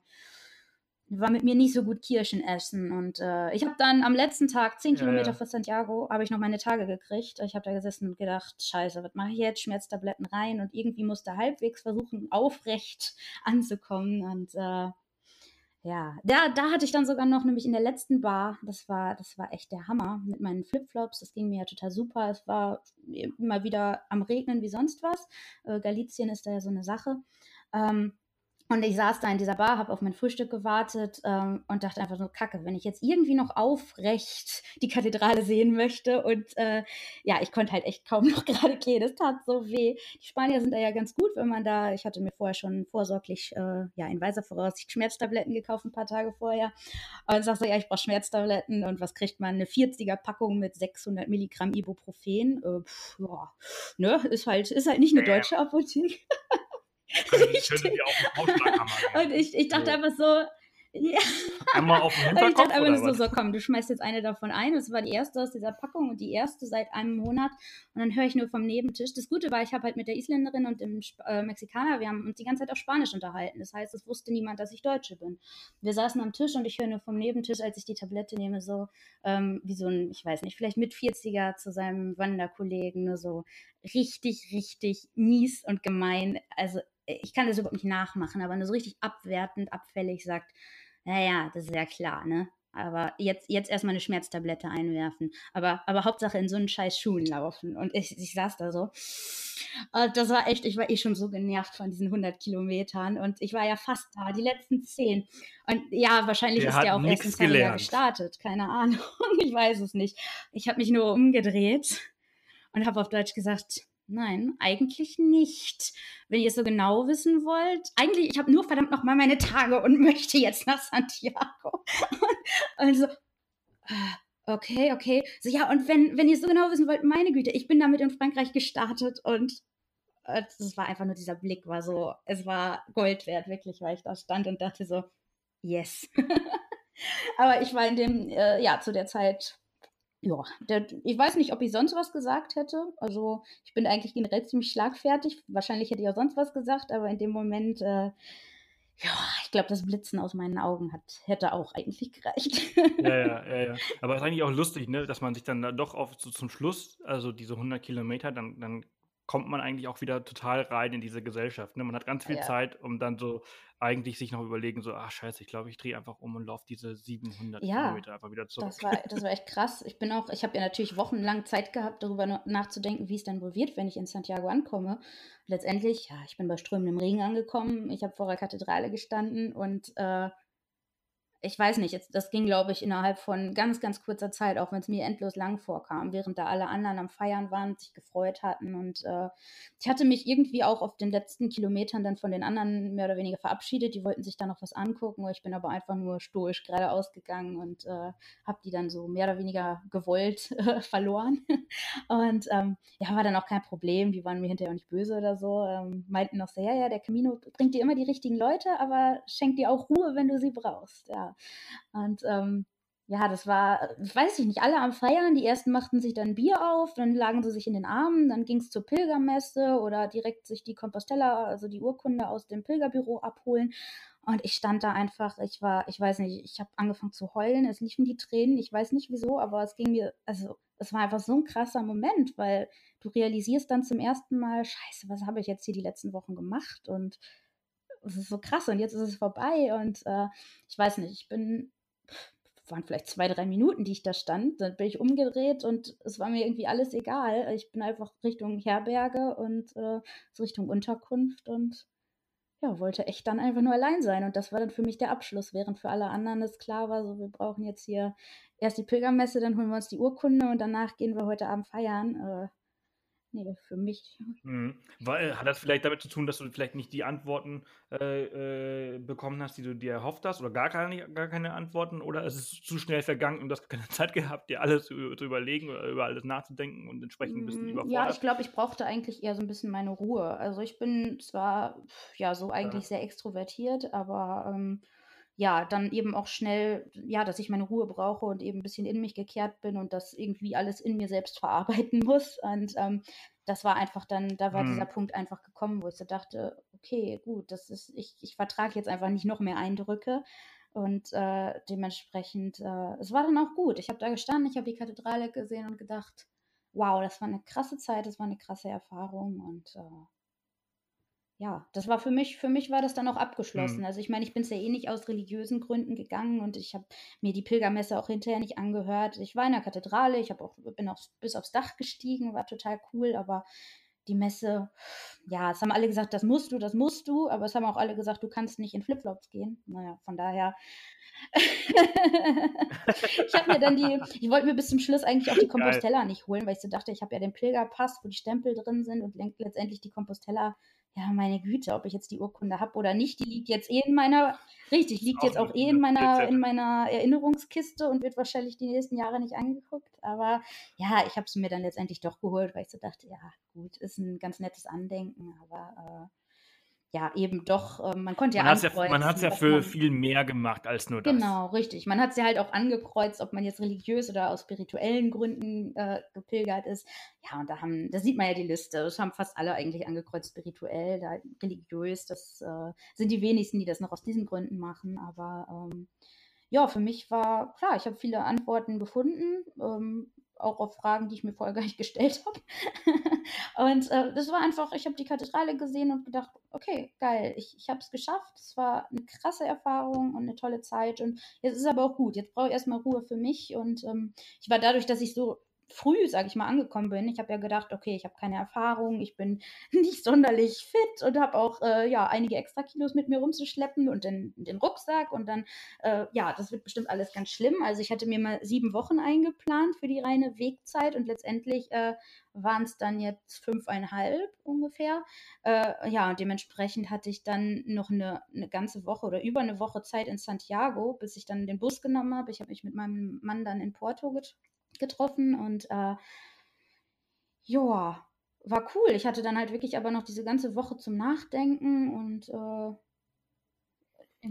war mit mir nicht so gut Kirschen essen. Und äh, ich habe dann am letzten Tag, zehn ja, Kilometer ja. vor Santiago, habe ich noch meine Tage gekriegt. Ich habe da gesessen und gedacht, scheiße, was mache ich jetzt? Schmerztabletten rein und irgendwie musste halbwegs versuchen, aufrecht anzukommen. Und äh, ja, da, da hatte ich dann sogar noch, nämlich in der letzten Bar, das war, das war echt der Hammer mit meinen Flipflops. Das ging mir ja total super. Es war immer wieder am Regnen wie sonst was. Äh, Galizien ist da ja so eine Sache. Ähm, und ich saß da in dieser Bar, habe auf mein Frühstück gewartet ähm, und dachte einfach so, kacke, wenn ich jetzt irgendwie noch aufrecht die Kathedrale sehen möchte. Und äh, ja, ich konnte halt echt kaum noch gerade gehen. Es tat so weh. Die Spanier sind da ja ganz gut, wenn man da, ich hatte mir vorher schon vorsorglich, äh, ja, in weiser Voraussicht Schmerztabletten gekauft, ein paar Tage vorher. Und sag so, ja, ich brauche Schmerztabletten. Und was kriegt man? Eine 40er-Packung mit 600 Milligramm Ibuprofen. Äh, pff, ja, ne, ist halt, ist halt nicht eine deutsche Apotheke. Und ich, ich dachte so. einfach so, ja. Einmal auf den Hinterkopf, Ich dachte einfach nur so, so, komm, du schmeißt jetzt eine davon ein. Das war die erste aus dieser Packung und die erste seit einem Monat. Und dann höre ich nur vom Nebentisch. Das Gute war, ich habe halt mit der Isländerin und dem äh, Mexikaner, wir haben uns die ganze Zeit auf Spanisch unterhalten. Das heißt, es wusste niemand, dass ich Deutsche bin. Wir saßen am Tisch und ich höre nur vom Nebentisch, als ich die Tablette nehme, so ähm, wie so ein, ich weiß nicht, vielleicht mit 40er zu seinem Wanderkollegen, nur so richtig, richtig mies und gemein. Also ich kann das überhaupt nicht nachmachen, aber nur so richtig abwertend, abfällig sagt, naja, das ist ja klar, ne? Aber jetzt, jetzt erstmal eine Schmerztablette einwerfen. Aber, aber Hauptsache in so einen scheiß Schuhen laufen. Und ich, ich saß da so. Und das war echt, ich war eh schon so genervt von diesen 100 Kilometern. Und ich war ja fast da, die letzten 10. Und ja, wahrscheinlich der ist der auch erst in Zaria gestartet. Keine Ahnung. Ich weiß es nicht. Ich habe mich nur umgedreht und habe auf Deutsch gesagt, Nein, eigentlich nicht. Wenn ihr es so genau wissen wollt, eigentlich, ich habe nur verdammt noch mal meine Tage und möchte jetzt nach Santiago. also, okay, okay. So, ja, und wenn, wenn ihr es so genau wissen wollt, meine Güte, ich bin damit in Frankreich gestartet und äh, das war einfach nur dieser Blick, war so, es war Gold wert, wirklich, weil ich da stand und dachte so, yes. Aber ich war in dem, äh, ja, zu der Zeit ja, der, ich weiß nicht, ob ich sonst was gesagt hätte. Also ich bin eigentlich generell ziemlich schlagfertig. Wahrscheinlich hätte ich auch sonst was gesagt, aber in dem Moment, äh, ja, ich glaube, das Blitzen aus meinen Augen hat, hätte auch eigentlich gereicht. Ja, ja, ja, ja. Aber es ist eigentlich auch lustig, ne, dass man sich dann da doch auf, so zum Schluss, also diese 100 Kilometer, dann, dann kommt man eigentlich auch wieder total rein in diese Gesellschaft. Ne? Man hat ganz viel ja. Zeit, um dann so eigentlich sich noch überlegen, so, ach scheiße, ich glaube, ich drehe einfach um und laufe diese 700 ja, Kilometer einfach wieder zurück. Das war, das war echt krass. Ich bin auch, ich habe ja natürlich wochenlang Zeit gehabt, darüber nachzudenken, wie es dann wohl wird, wenn ich in Santiago ankomme. Letztendlich, ja, ich bin bei strömendem Regen angekommen, ich habe vor der Kathedrale gestanden und äh, ich weiß nicht, jetzt, das ging, glaube ich, innerhalb von ganz, ganz kurzer Zeit, auch wenn es mir endlos lang vorkam, während da alle anderen am Feiern waren sich gefreut hatten. Und äh, ich hatte mich irgendwie auch auf den letzten Kilometern dann von den anderen mehr oder weniger verabschiedet. Die wollten sich da noch was angucken. Ich bin aber einfach nur stoisch geradeaus gegangen und äh, habe die dann so mehr oder weniger gewollt äh, verloren. und ähm, ja, war dann auch kein Problem. Die waren mir hinterher auch nicht böse oder so. Ähm, meinten noch so, ja, ja, der Camino bringt dir immer die richtigen Leute, aber schenkt dir auch Ruhe, wenn du sie brauchst. Ja. Und ähm, ja, das war, weiß ich nicht, alle am Feiern. Die ersten machten sich dann Bier auf, dann lagen sie sich in den Armen, dann ging es zur Pilgermesse oder direkt sich die Compostella, also die Urkunde aus dem Pilgerbüro abholen. Und ich stand da einfach, ich war, ich weiß nicht, ich habe angefangen zu heulen, es liefen die Tränen, ich weiß nicht wieso, aber es ging mir, also es war einfach so ein krasser Moment, weil du realisierst dann zum ersten Mal, scheiße, was habe ich jetzt hier die letzten Wochen gemacht? Und es ist so krass und jetzt ist es vorbei und äh, ich weiß nicht, ich bin, waren vielleicht zwei, drei Minuten, die ich da stand, dann bin ich umgedreht und es war mir irgendwie alles egal. Ich bin einfach Richtung Herberge und äh, so Richtung Unterkunft und ja, wollte echt dann einfach nur allein sein und das war dann für mich der Abschluss, während für alle anderen es klar war, so wir brauchen jetzt hier erst die Pilgermesse, dann holen wir uns die Urkunde und danach gehen wir heute Abend feiern. Äh, Nee, für mich. Mhm. Weil, hat das vielleicht damit zu tun, dass du vielleicht nicht die Antworten äh, äh, bekommen hast, die du dir erhofft hast, oder gar keine, gar keine Antworten, oder ist es zu schnell vergangen und du hast keine Zeit gehabt, dir alles zu, zu überlegen oder über alles nachzudenken und entsprechend ein bisschen mm, überfordert? Ja, ich glaube, ich brauchte eigentlich eher so ein bisschen meine Ruhe. Also ich bin zwar ja so eigentlich ja. sehr extrovertiert, aber ähm, ja, dann eben auch schnell, ja, dass ich meine Ruhe brauche und eben ein bisschen in mich gekehrt bin und das irgendwie alles in mir selbst verarbeiten muss. Und ähm, das war einfach dann, da war hm. dieser Punkt einfach gekommen, wo ich so dachte, okay, gut, das ist, ich, ich vertrage jetzt einfach nicht noch mehr Eindrücke. Und äh, dementsprechend, äh, es war dann auch gut. Ich habe da gestanden, ich habe die Kathedrale gesehen und gedacht, wow, das war eine krasse Zeit, das war eine krasse Erfahrung und äh, ja, das war für mich, für mich war das dann auch abgeschlossen. Mhm. Also ich meine, ich bin es ja eh nicht aus religiösen Gründen gegangen und ich habe mir die Pilgermesse auch hinterher nicht angehört. Ich war in der Kathedrale, ich auch, bin auch bis aufs Dach gestiegen, war total cool, aber die Messe, ja, es haben alle gesagt, das musst du, das musst du, aber es haben auch alle gesagt, du kannst nicht in Flipflops gehen. Naja, von daher. ich habe mir dann die, ich wollte mir bis zum Schluss eigentlich auch die Compostella Geil. nicht holen, weil ich so dachte, ich habe ja den Pilgerpass, wo die Stempel drin sind und letztendlich die Compostella ja, meine Güte, ob ich jetzt die Urkunde habe oder nicht, die liegt jetzt eh in meiner, richtig, liegt jetzt auch eh in meiner, in meiner Erinnerungskiste und wird wahrscheinlich die nächsten Jahre nicht angeguckt. Aber ja, ich habe es mir dann letztendlich doch geholt, weil ich so dachte, ja, gut, ist ein ganz nettes Andenken, aber äh, ja eben doch, äh, man konnte ja Man hat es ja, ja für man, viel mehr gemacht als nur das. Genau, richtig. Man hat es ja halt auch angekreuzt, ob man jetzt religiös oder aus spirituellen Gründen äh, gepilgert ist. Ja, und da haben, da sieht man ja die Liste. Das haben fast alle eigentlich angekreuzt, spirituell, da, religiös. Das äh, sind die wenigsten, die das noch aus diesen Gründen machen. Aber ähm, ja, für mich war klar, ich habe viele Antworten gefunden. Ähm, auch auf Fragen, die ich mir vorher gar nicht gestellt habe. und äh, das war einfach, ich habe die Kathedrale gesehen und gedacht, okay, geil, ich, ich habe es geschafft. Es war eine krasse Erfahrung und eine tolle Zeit. Und jetzt ist aber auch gut. Jetzt brauche ich erstmal Ruhe für mich. Und ähm, ich war dadurch, dass ich so früh, sage ich mal, angekommen bin. Ich habe ja gedacht, okay, ich habe keine Erfahrung, ich bin nicht sonderlich fit und habe auch äh, ja einige extra Kilos mit mir rumzuschleppen und den, den Rucksack und dann äh, ja, das wird bestimmt alles ganz schlimm. Also ich hatte mir mal sieben Wochen eingeplant für die reine Wegzeit und letztendlich äh, waren es dann jetzt fünfeinhalb ungefähr. Äh, ja, und dementsprechend hatte ich dann noch eine, eine ganze Woche oder über eine Woche Zeit in Santiago, bis ich dann den Bus genommen habe. Ich habe mich mit meinem Mann dann in Porto getroffen und äh, ja, war cool. Ich hatte dann halt wirklich aber noch diese ganze Woche zum Nachdenken und äh,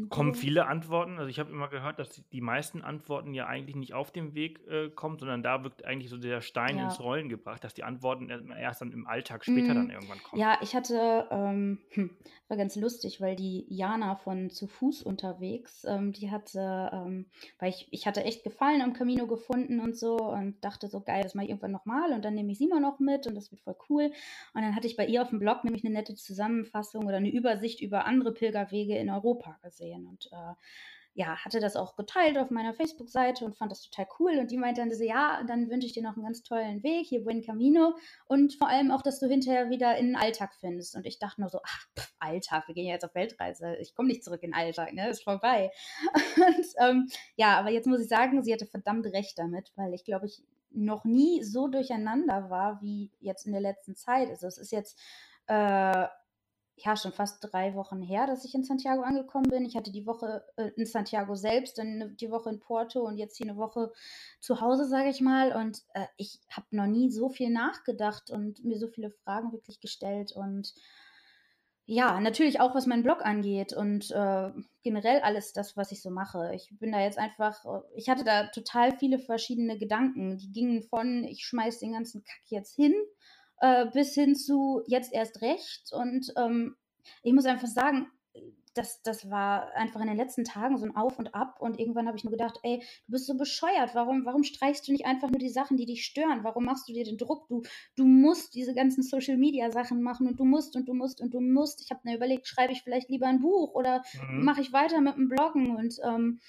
Kommen viele Antworten? Also ich habe immer gehört, dass die meisten Antworten ja eigentlich nicht auf dem Weg äh, kommen, sondern da wird eigentlich so der Stein ja. ins Rollen gebracht, dass die Antworten erst dann im Alltag später mm. dann irgendwann kommen. Ja, ich hatte, ähm, hm, war ganz lustig, weil die Jana von Zu Fuß unterwegs, ähm, die hatte, ähm, weil ich, ich hatte echt Gefallen am Camino gefunden und so und dachte so, geil, das mache ich irgendwann nochmal und dann nehme ich Simon noch mit und das wird voll cool. Und dann hatte ich bei ihr auf dem Blog nämlich eine nette Zusammenfassung oder eine Übersicht über andere Pilgerwege in Europa gesehen und äh, ja, hatte das auch geteilt auf meiner Facebook-Seite und fand das total cool. Und die meinte dann so, ja, dann wünsche ich dir noch einen ganz tollen Weg, hier Buen Camino. Und vor allem auch, dass du hinterher wieder in den Alltag findest. Und ich dachte nur so, ach, pff, Alltag, wir gehen ja jetzt auf Weltreise. Ich komme nicht zurück in den Alltag, ne? Ist vorbei. Und ähm, ja, aber jetzt muss ich sagen, sie hatte verdammt recht damit, weil ich glaube, ich noch nie so durcheinander war wie jetzt in der letzten Zeit. Also es ist jetzt äh, ja, schon fast drei Wochen her, dass ich in Santiago angekommen bin. Ich hatte die Woche äh, in Santiago selbst, dann die Woche in Porto und jetzt hier eine Woche zu Hause, sage ich mal. Und äh, ich habe noch nie so viel nachgedacht und mir so viele Fragen wirklich gestellt. Und ja, natürlich auch, was meinen Blog angeht und äh, generell alles das, was ich so mache. Ich bin da jetzt einfach, äh, ich hatte da total viele verschiedene Gedanken. Die gingen von, ich schmeiß den ganzen Kack jetzt hin äh, bis hin zu jetzt erst recht. Und ähm, ich muss einfach sagen, das, das war einfach in den letzten Tagen so ein Auf und Ab und irgendwann habe ich nur gedacht, ey, du bist so bescheuert, warum, warum streichst du nicht einfach nur die Sachen, die dich stören? Warum machst du dir den Druck? Du, du musst diese ganzen Social Media Sachen machen und du musst und du musst und du musst. Ich habe mir überlegt, schreibe ich vielleicht lieber ein Buch oder mhm. mache ich weiter mit dem Bloggen und ähm,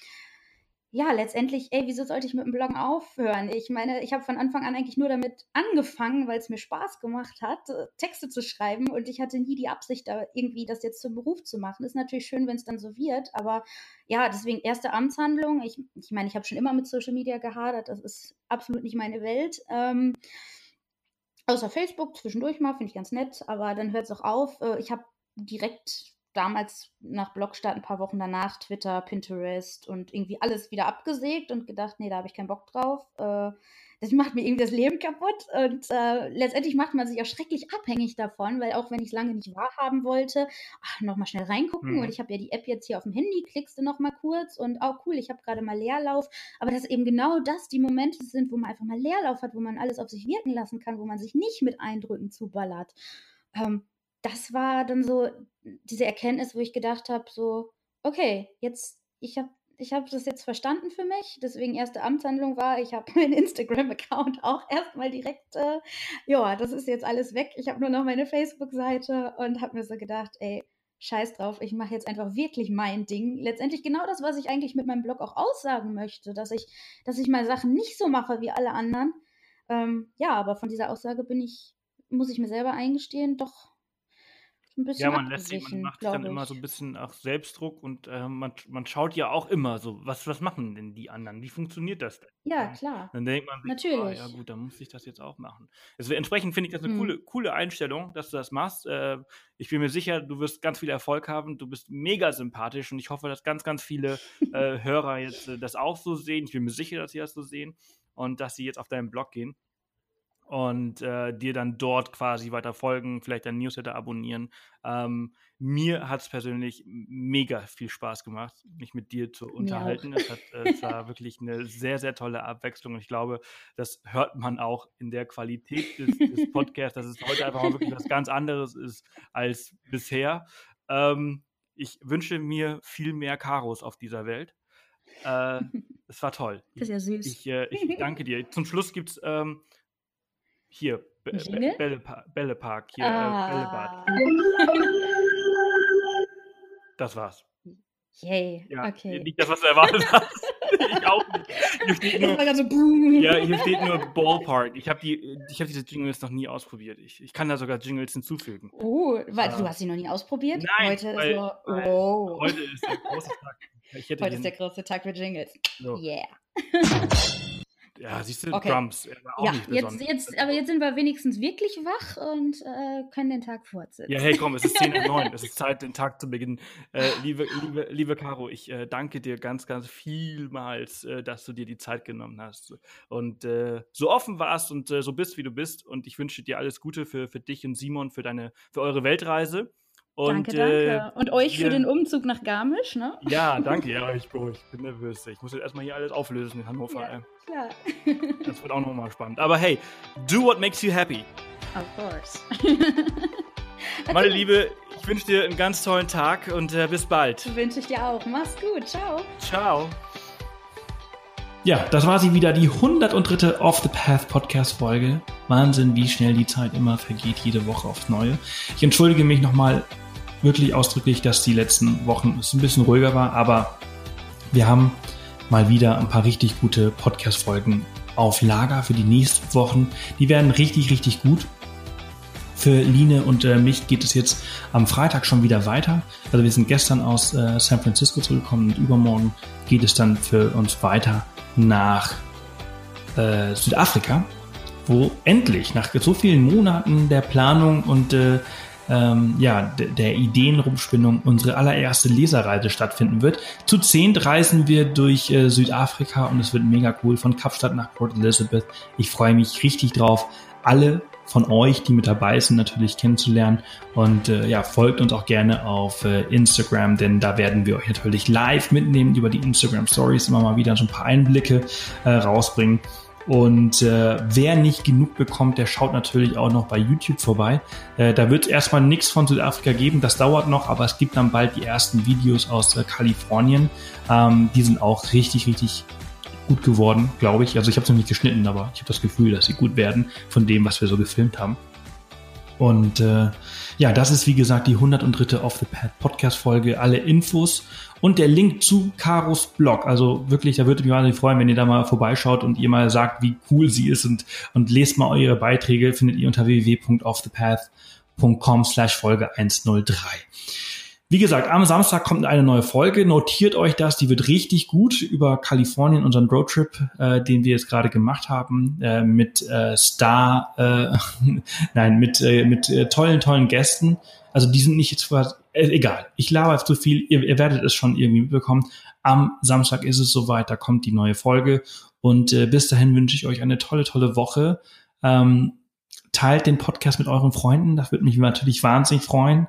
ja, letztendlich, ey, wieso sollte ich mit dem Bloggen aufhören? Ich meine, ich habe von Anfang an eigentlich nur damit angefangen, weil es mir Spaß gemacht hat, äh, Texte zu schreiben und ich hatte nie die Absicht, da irgendwie das jetzt zum Beruf zu machen. Ist natürlich schön, wenn es dann so wird, aber ja, deswegen erste Amtshandlung. Ich, ich meine, ich habe schon immer mit Social Media gehadert, das ist absolut nicht meine Welt. Ähm, außer Facebook zwischendurch mal, finde ich ganz nett, aber dann hört es auch auf. Äh, ich habe direkt damals nach Blogstart ein paar Wochen danach Twitter, Pinterest und irgendwie alles wieder abgesägt und gedacht, nee, da habe ich keinen Bock drauf. Äh, das macht mir irgendwie das Leben kaputt und äh, letztendlich macht man sich auch schrecklich abhängig davon, weil auch wenn ich es lange nicht wahrhaben wollte, nochmal schnell reingucken mhm. und ich habe ja die App jetzt hier auf dem Handy, klickst du nochmal kurz und oh cool, ich habe gerade mal Leerlauf, aber dass eben genau das die Momente sind, wo man einfach mal Leerlauf hat, wo man alles auf sich wirken lassen kann, wo man sich nicht mit Eindrücken zuballert. Ähm, das war dann so diese Erkenntnis, wo ich gedacht habe, so, okay, jetzt, ich habe ich habe das jetzt verstanden für mich. Deswegen erste Amtshandlung war, ich habe meinen Instagram-Account auch erstmal direkt, äh, ja, das ist jetzt alles weg. Ich habe nur noch meine Facebook-Seite und habe mir so gedacht, ey, scheiß drauf, ich mache jetzt einfach wirklich mein Ding. Letztendlich genau das, was ich eigentlich mit meinem Blog auch aussagen möchte, dass ich, dass ich mal Sachen nicht so mache wie alle anderen. Ähm, ja, aber von dieser Aussage bin ich, muss ich mir selber eingestehen, doch ein bisschen Ja, man lässt sich, man macht sich dann immer so ein bisschen auch Selbstdruck und äh, man, man schaut ja auch immer so, was, was machen denn die anderen? Wie funktioniert das denn? Ja, klar. Dann denkt man sich, oh, ja gut, dann muss ich das jetzt auch machen. Also entsprechend finde ich das eine hm. coole, coole Einstellung, dass du das machst. Äh, ich bin mir sicher, du wirst ganz viel Erfolg haben. Du bist mega sympathisch und ich hoffe, dass ganz, ganz viele äh, Hörer jetzt äh, das auch so sehen. Ich bin mir sicher, dass sie das so sehen und dass sie jetzt auf deinen Blog gehen und äh, dir dann dort quasi weiter folgen, vielleicht dein Newsletter abonnieren. Ähm, mir hat es persönlich mega viel Spaß gemacht, mich mit dir zu unterhalten. Es, hat, äh, es war wirklich eine sehr, sehr tolle Abwechslung. Und ich glaube, das hört man auch in der Qualität des, des Podcasts, dass es heute einfach mal wirklich was ganz anderes ist als bisher. Ähm, ich wünsche mir viel mehr Karos auf dieser Welt. Äh, es war toll. Das ist ja süß. Ich, äh, ich danke dir. Zum Schluss gibt es ähm, hier, Be Be Bällepark, Bällepark, hier, äh, ah. äh, Bällebad. Das war's. Yay, ja, okay. Nicht das, was du erwartet hast. ich auch nicht. Hier steht nur, ja, hier steht nur Ballpark. Ich habe die, hab diese Jingles noch nie ausprobiert. Ich, ich kann da sogar Jingles hinzufügen. Oh, weil, uh, du hast sie noch nie ausprobiert? Nein, heute weil, ist so, oh. heute ist der große Tag. heute ist der große Tag für Jingles. So. Yeah. Ja, siehst du, okay. Drums. ja, jetzt, jetzt, aber jetzt sind wir wenigstens wirklich wach und äh, können den Tag fortsetzen. Ja, hey, komm, es ist 10 Uhr 9. Es ist Zeit, den Tag zu beginnen. Äh, liebe, liebe, liebe Caro, ich äh, danke dir ganz, ganz vielmals, äh, dass du dir die Zeit genommen hast und äh, so offen warst und äh, so bist, wie du bist. Und ich wünsche dir alles Gute für, für dich und Simon, für, deine, für eure Weltreise. Und, danke, danke. Äh, und euch für den Umzug nach Garmisch, ne? Ja, danke. Ja, ich, ich bin nervös. Ich muss jetzt erstmal hier alles auflösen in Hannover. Ja, klar. das wird auch nochmal spannend. Aber hey, do what makes you happy. Of course. Meine Liebe, ich wünsche dir einen ganz tollen Tag und äh, bis bald. Wünsche ich dir auch. Mach's gut. Ciao. Ciao. Ja, das war sie wieder, die 103. Off the Path Podcast Folge. Wahnsinn, wie schnell die Zeit immer vergeht, jede Woche aufs Neue. Ich entschuldige mich nochmal wirklich ausdrücklich, dass die letzten Wochen es ein bisschen ruhiger war, aber wir haben mal wieder ein paar richtig gute Podcast-Folgen auf Lager für die nächsten Wochen. Die werden richtig, richtig gut. Für Line und äh, mich geht es jetzt am Freitag schon wieder weiter. Also wir sind gestern aus äh, San Francisco zurückgekommen und übermorgen geht es dann für uns weiter nach äh, Südafrika, wo endlich nach so vielen Monaten der Planung und äh, ähm, ja, der Ideenrumspinnung unsere allererste Leserreise stattfinden wird. Zu zehnt reisen wir durch äh, Südafrika und es wird mega cool von Kapstadt nach Port Elizabeth. Ich freue mich richtig drauf, alle von euch, die mit dabei sind, natürlich kennenzulernen. Und äh, ja, folgt uns auch gerne auf äh, Instagram, denn da werden wir euch natürlich live mitnehmen über die Instagram Stories, immer mal wieder so ein paar Einblicke äh, rausbringen. Und äh, wer nicht genug bekommt, der schaut natürlich auch noch bei YouTube vorbei. Äh, da wird es erstmal nichts von Südafrika geben, das dauert noch, aber es gibt dann bald die ersten Videos aus äh, Kalifornien. Ähm, die sind auch richtig, richtig gut geworden, glaube ich. Also ich habe es noch nicht geschnitten, aber ich habe das Gefühl, dass sie gut werden von dem, was wir so gefilmt haben. Und äh, ja, das ist wie gesagt die 103. Off the Pad Podcast Folge. Alle Infos und der Link zu Karos Blog. Also wirklich, da würde mich wahnsinnig freuen, wenn ihr da mal vorbeischaut und ihr mal sagt, wie cool sie ist und, und lest mal eure Beiträge. Findet ihr unter www.offthepath.com slash Folge 103. Wie gesagt, am Samstag kommt eine neue Folge. Notiert euch das, die wird richtig gut über Kalifornien, unseren Roadtrip, äh, den wir jetzt gerade gemacht haben, äh, mit äh, Star, äh, nein, mit, äh, mit äh, tollen, tollen Gästen. Also die sind nicht jetzt egal. Ich laber zu viel, ihr, ihr werdet es schon irgendwie mitbekommen. Am Samstag ist es soweit, da kommt die neue Folge. Und äh, bis dahin wünsche ich euch eine tolle, tolle Woche. Ähm, teilt den Podcast mit euren Freunden, das würde mich natürlich wahnsinnig freuen.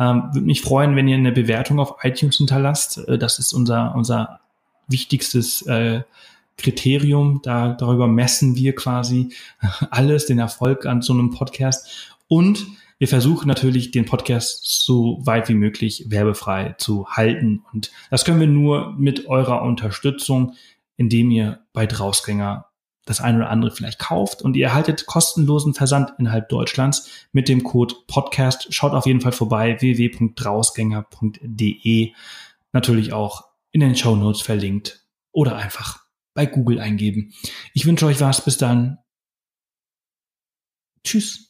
Ähm, Würde mich freuen, wenn ihr eine Bewertung auf iTunes hinterlasst. Äh, das ist unser, unser wichtigstes äh, Kriterium. Da, darüber messen wir quasi alles, den Erfolg an so einem Podcast. Und wir versuchen natürlich, den Podcast so weit wie möglich werbefrei zu halten. Und das können wir nur mit eurer Unterstützung, indem ihr bei Drausgänger das eine oder andere vielleicht kauft und ihr erhaltet kostenlosen Versand innerhalb Deutschlands mit dem Code Podcast. Schaut auf jeden Fall vorbei www.drausgänger.de. Natürlich auch in den Show Notes verlinkt oder einfach bei Google eingeben. Ich wünsche euch was. Bis dann. Tschüss.